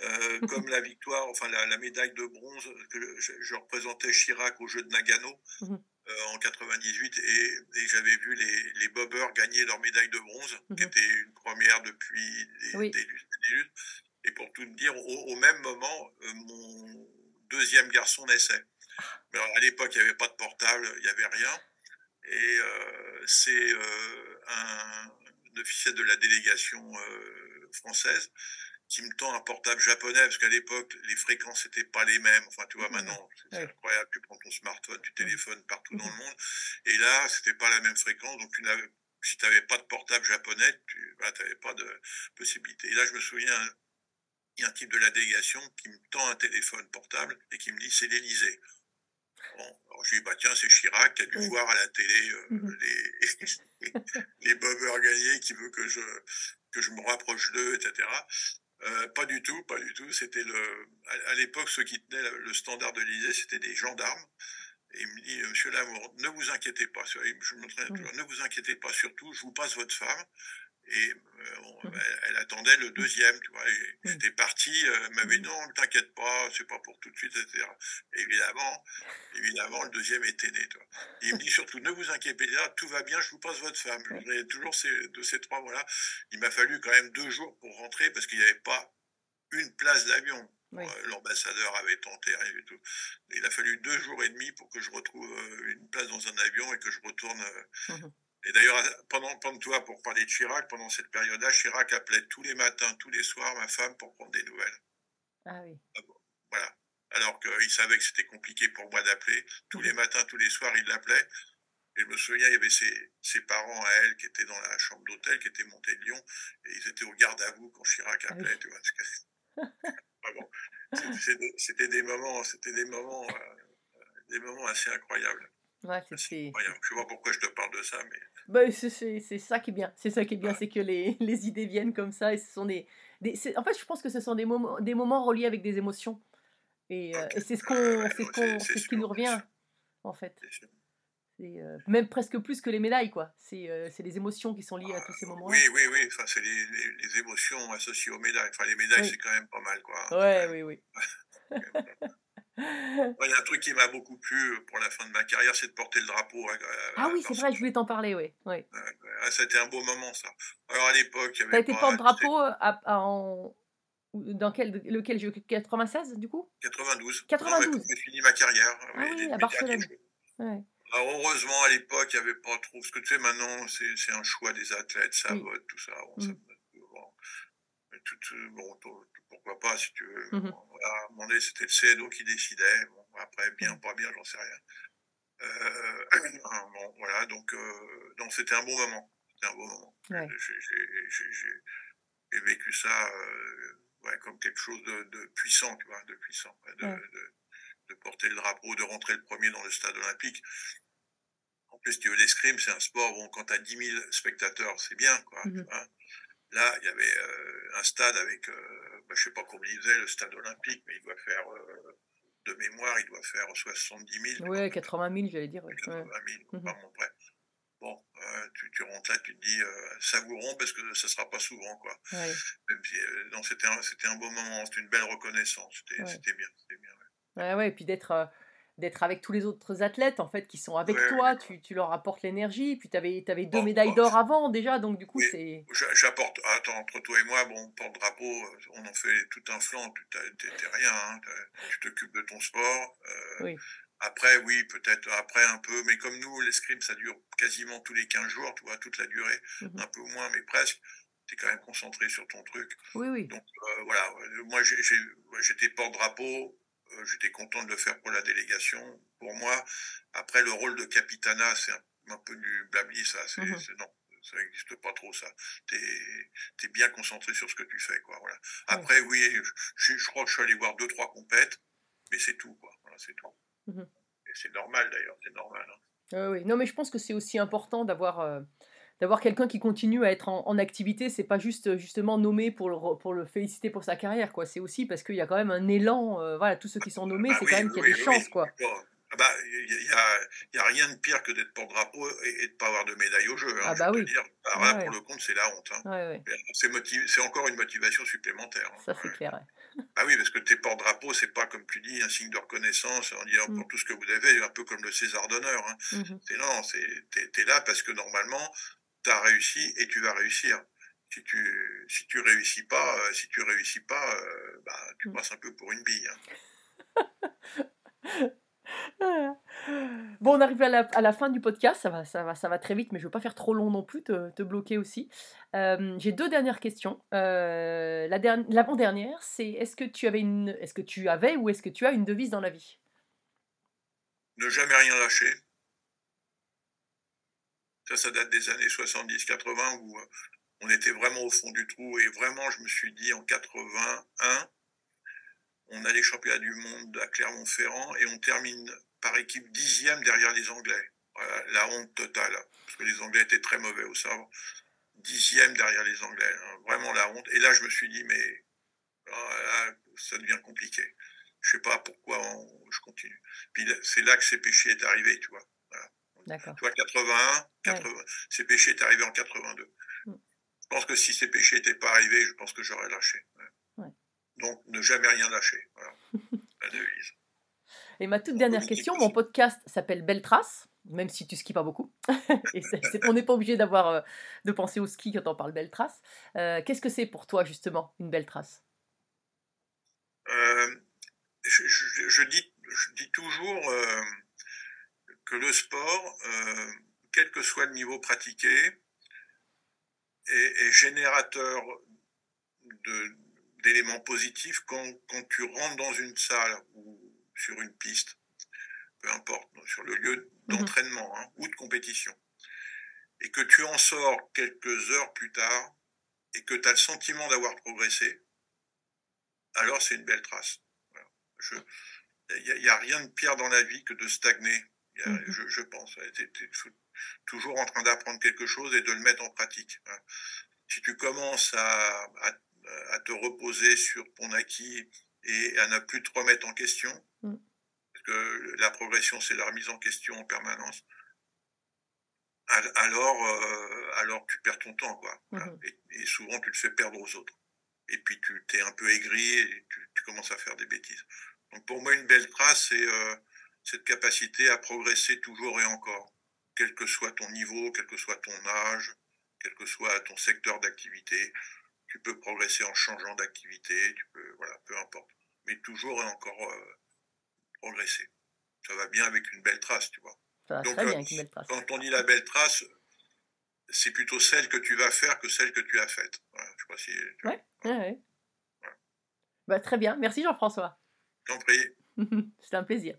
[SPEAKER 2] Euh,
[SPEAKER 1] Mhm.
[SPEAKER 2] comme la victoire, enfin la, la médaille de bronze que je, je représentais Chirac au jeu de Nagano
[SPEAKER 1] Mhm.
[SPEAKER 2] euh, en 98 et, et j'avais vu les, les bobbers gagner leur médaille de bronze, qui
[SPEAKER 1] Mhm.
[SPEAKER 2] était une première depuis des,
[SPEAKER 1] Oui.
[SPEAKER 2] des luttes et des luttes. Et pour tout dire, au, au même moment, euh, mon deuxième garçon naissait. Mais alors, à l'époque, il n'y avait pas de portable, il n'y avait rien. Et c'est un, un officier de la délégation française qui me tend un portable japonais, parce qu'à l'époque, les fréquences n'étaient pas les mêmes. Enfin, tu vois,
[SPEAKER 1] Mhm.
[SPEAKER 2] maintenant, c'est incroyable, tu prends ton smartphone, tu téléphones partout dans le monde. Et là, c'était pas la même fréquence, donc tu n'avais, si tu n'avais pas de portable japonais, tu n'avais pas de possibilité. Et là, je me souviens, il y a un type de la délégation qui me tend un téléphone portable et qui me dit c'est l'Élysée. Bon, alors je lui dis bah tiens c'est Chirac qui a dû
[SPEAKER 1] Oui.
[SPEAKER 2] voir à la télé euh, les les bobbers gagnés qui veut que je que je me rapproche d'eux etc. Euh, pas du tout, pas du tout. C'était le à, à l'époque ceux qui tenaient le, standard de l'Élysée c'était des gendarmes. Et il me dit Monsieur Lamour ne vous inquiétez pas. Je me
[SPEAKER 1] Mhm.
[SPEAKER 2] toujours, ne vous inquiétez pas surtout je vous passe votre femme. Et euh, on-
[SPEAKER 1] Mhm.
[SPEAKER 2] elle, elle attendait le deuxième, tu vois. Et
[SPEAKER 1] Mhm.
[SPEAKER 2] j'étais parti, euh, elle m'avait dit
[SPEAKER 1] Mhm.
[SPEAKER 2] non, ne t'inquiète pas, c'est pas pour tout de suite, etc. Et évidemment, évidemment, le deuxième était né. Et il me dit surtout, ne vous inquiétez pas, tout va bien, je vous passe votre femme. Toujours ces, de ces trois mots-là. Il m'a fallu quand même deux jours pour rentrer parce qu'il n'y avait pas une place d'avion.
[SPEAKER 1] Oui.
[SPEAKER 2] Euh, L'ambassadeur avait tenté, rien du tout. Il a fallu deux jours et demi pour que je retrouve une place dans un avion et que je retourne.
[SPEAKER 1] Mhm.
[SPEAKER 2] Et d'ailleurs, pendant, pendant toi, pour parler de Chirac, pendant cette période-là, Chirac appelait tous les matins, tous les soirs, ma femme pour prendre des nouvelles.
[SPEAKER 1] Ah oui.
[SPEAKER 2] Voilà. Alors qu'il savait que c'était compliqué pour moi d'appeler. Tous les matins, tous les soirs, il l'appelait. Et je me souviens, il y avait ses, ses parents à elle qui étaient dans la chambre d'hôtel, qui étaient montés de Lyon, et ils étaient au garde à vous quand Chirac
[SPEAKER 1] Ah oui.
[SPEAKER 2] appelait, tu vois. C'était c'était des moments, c'était des moments, euh, des moments assez incroyables.
[SPEAKER 1] Ouais,
[SPEAKER 2] incroyables. Je sais pas pourquoi je te parle de ça, mais
[SPEAKER 1] Bah, c'est- c'est c'est ça qui est bien. C'est ça qui est bien,
[SPEAKER 2] Ouais.
[SPEAKER 1] c'est que les, les idées viennent comme ça et ce sont des. des c'est- en fait, je pense que ce sont des moments, des moments reliés avec des émotions. Et, euh, et c'est ce qu'on,
[SPEAKER 2] Ouais,
[SPEAKER 1] c'est ce
[SPEAKER 2] ouais,
[SPEAKER 1] qu'on,
[SPEAKER 2] c'est-
[SPEAKER 1] c'est
[SPEAKER 2] c'est
[SPEAKER 1] ce qui nous revient,
[SPEAKER 2] c'est
[SPEAKER 1] en fait.
[SPEAKER 2] c'est.
[SPEAKER 1] C'est euh, même presque plus que les médailles, quoi. C'est euh, c'est les émotions qui sont liées à tous ces moments-là.
[SPEAKER 2] Oui, oui, oui. Enfin, c'est les, les- les émotions associées aux médailles. Enfin, les médailles,
[SPEAKER 1] Oui.
[SPEAKER 2] c'est quand même pas mal, quoi.
[SPEAKER 1] Ouais, oui, oui.
[SPEAKER 2] Il y a un truc qui m'a beaucoup plu pour la fin de ma carrière, c'est de porter le drapeau. à- à-
[SPEAKER 1] Ah
[SPEAKER 2] à
[SPEAKER 1] oui, c'est vrai, je voulais t'en parler, oui.
[SPEAKER 2] Ah, C'était un beau moment, ça. Alors, à l'époque, il y avait
[SPEAKER 1] T'as été porte-drapeau euh, à, à- en. Dans quel, lequel jeu 96, du coup?
[SPEAKER 2] 92.
[SPEAKER 1] 92.
[SPEAKER 2] Non, J'ai fini ma carrière.
[SPEAKER 1] Ah oui, à Barcelone. Ouais.
[SPEAKER 2] Alors, heureusement, à l'époque, il n'y avait pas trop. Ce que tu sais, maintenant, c'est c'est un choix des athlètes, ça
[SPEAKER 1] Oui.
[SPEAKER 2] vote, tout ça. Bon,
[SPEAKER 1] Mm.
[SPEAKER 2] ça bon. Tout, euh, bon, tout- pourquoi pas, si tu veux. Bon, voilà, à un moment donné, c'était le CEDO qui décidait. Bon, après, bien,
[SPEAKER 1] Mhm.
[SPEAKER 2] pas bien, j'en sais rien. Euh, bon, voilà, donc, euh, donc c'était un bon moment. C'était un bon moment.
[SPEAKER 1] Ouais.
[SPEAKER 2] J'ai- vécu ça euh, ouais, comme quelque chose de, de puissant, tu vois, de puissant, de,
[SPEAKER 1] Ouais.
[SPEAKER 2] de- de porter le drapeau, de rentrer le premier dans le stade olympique. En plus, tu veux, l'escrime, c'est un sport, bon, quand tu as 10 000 spectateurs, c'est bien, quoi. tu
[SPEAKER 1] Mhm.
[SPEAKER 2] vois. Là, il y avait euh, un stade avec, euh, bah, je sais pas combien il faisait, le stade olympique, mais il doit faire, euh, de mémoire, il doit faire 70 000.
[SPEAKER 1] Ouais, 80 000, j'allais dire. ouais.
[SPEAKER 2] 80
[SPEAKER 1] Ouais.
[SPEAKER 2] 000,
[SPEAKER 1] Mhm.
[SPEAKER 2] pas mon prêt. Bon, euh, tu, tu rentres là, tu te dis, euh, savourons parce que ça sera pas souvent, quoi.
[SPEAKER 1] Ouais.
[SPEAKER 2] Si, euh, c'était un, beau moment, c'était une belle reconnaissance, c'était,
[SPEAKER 1] Ouais.
[SPEAKER 2] bien, c'était bien. ouais.
[SPEAKER 1] Et puis d'être d'être avec tous les autres athlètes en fait qui sont avec
[SPEAKER 2] Ouais,
[SPEAKER 1] toi, tu, tu leur apportes l'énergie, puis tu avais, deux médailles d'or avant déjà, donc du coup c'est...
[SPEAKER 2] J'a- J'apporte, attends, entre toi et moi, bon, porte-drapeau, euh, on en fait tout un flanc, tu t'es rien, hein, tu t'occupes de ton sport. euh,
[SPEAKER 1] Oui.
[SPEAKER 2] Après, oui, peut-être après un peu, mais comme nous, l'escrime, ça dure quasiment tous les 15 jours, tu vois, toute la durée,
[SPEAKER 1] Mhm.
[SPEAKER 2] un peu moins, mais presque. Tu es quand même concentré sur ton truc.
[SPEAKER 1] Oui, oui.
[SPEAKER 2] Donc euh, voilà, moi j'étais porte-drapeau, j'étais content de le faire pour la délégation. Pour moi, après le rôle de capitana, c'est un, un peu du blabli, ça. C'est,
[SPEAKER 1] Mhm.
[SPEAKER 2] non, ça n'existe pas trop ça. Tu es, bien concentré sur ce que tu fais. Quoi, voilà. Après, oui, je, je, crois que je suis allé voir deux, trois compètes, mais c'est tout. Quoi. Voilà, c'est tout. Mmh Et c'est normal d'ailleurs, c'est normal.
[SPEAKER 1] Hein. oui, non, mais je pense que c'est aussi important d'avoir. Euh, d'avoir quelqu'un qui continue à être en, en activité, c'est pas juste justement nommé pour le, pour le féliciter pour sa carrière, quoi. C'est aussi parce qu'il y a quand même un élan. Euh, voilà, tous ceux qui sont nommés,
[SPEAKER 2] bah
[SPEAKER 1] c'est quand même qu'il y a des chances, quoi.
[SPEAKER 2] Ah bah, il n'y a, y a, rien de pire que d'être porte-drapeau et, de ne pas avoir de médaille au jeu. Hein,
[SPEAKER 1] ah bah oui.
[SPEAKER 2] Dire. Ah, pour le compte, c'est la honte. Hein. C'est encore une motivation supplémentaire. Hein.
[SPEAKER 1] Ça, c'est clair.
[SPEAKER 2] Ah oui, parce que tes porte-drapeaux, c'est pas, comme tu dis, un signe de reconnaissance en disant mm. pour tout ce que vous avez, un peu comme le César d'honneur. Hein. Mm-hmm. C'est non, tu es, là parce que normalement, tu as réussi et tu vas réussir. Si tu si tu réussis pas, euh, si tu réussis pas, euh, bah, tu mm. passes un peu pour une bille.
[SPEAKER 1] Hein. Bon, on arrive à la, fin du podcast, ça va, ça, va, ça va très vite, mais je ne veux pas faire trop long non plus, te, te bloquer aussi. Euh, j'ai deux dernières questions. Euh, l'avant-dernière, c'est est-ce que tu avais une, est-ce que tu avais ou est-ce que tu as une devise dans la vie?
[SPEAKER 2] Ne jamais rien lâcher. Ça, ça date des années 70-80 où euh, on était vraiment au fond du trou et vraiment, je me suis dit en 81, on a les championnats du monde à Clermont-Ferrand et on termine par équipe dixième derrière les Anglais. la honte totale, parce que les Anglais étaient très mauvais au sabre. Dixième derrière les Anglais, hein, vraiment la honte. Et là, je me suis dit, mais oh ça devient compliqué. Je sais pas pourquoi je continue. Puis c'est là que ces péchés est arrivé, tu vois.
[SPEAKER 1] D'accord.
[SPEAKER 2] Vois, 81, 80, ces péchés est arrivé en 82. Mm. Je pense que si ces péchés n'étaient pas arrivés, je pense que j'aurais lâché. Donc, ne jamais rien lâcher. Voilà. La devise.
[SPEAKER 1] Et ma toute dernière question, mon podcast s'appelle Belle Trace, même si tu skis pas beaucoup. Et on n'est pas obligé d'avoir euh, de penser au ski quand on parle belle trace. Euh, qu'est-ce que c'est pour toi justement une belle trace?
[SPEAKER 2] Euh, je, dis, je dis toujours que le sport, quel que soit le niveau pratiqué, est, est générateur d'éléments positifs quand, quand, tu rentres dans une salle ou sur une piste, peu importe, sur le lieu mhm. d'entraînement hein, ou de compétition, et que tu en sors quelques heures plus tard et que tu as le sentiment d'avoir progressé, alors c'est une belle trace. Il n'y a, rien de pire dans la vie que de stagner, mhm. je, pense. Tu es, toujours en train d'apprendre quelque chose et de le mettre en pratique. Hein. Si tu commences à, à te reposer sur ton acquis et à ne plus te remettre en question. Mm. Parce que la progression, c'est la remise en question en permanence. Alors, euh, alors tu perds ton temps, quoi. Mm-hmm. Et, souvent, tu le fais perdre aux autres. Et puis, tu t'es un peu aigri et tu, commences à faire des bêtises. Donc, pour moi, une belle trace, c'est euh, cette capacité à progresser toujours et encore, quel que soit ton niveau, quel que soit ton âge, quel que soit ton secteur d'activité tu peux progresser en changeant d'activité, tu peux, voilà, peu importe. Mais toujours et encore euh, progresser. Ça va bien avec une belle trace, tu vois.
[SPEAKER 1] Ça va Donc, très bien avec une belle trace.
[SPEAKER 2] quand on dit la belle trace, c'est plutôt celle que tu vas faire que celle que tu as faite. Voilà, je sais pas si.
[SPEAKER 1] Tu ouais, ouais, Bah, très bien. Merci Jean-François.
[SPEAKER 2] J'en prie.
[SPEAKER 1] C'était un plaisir.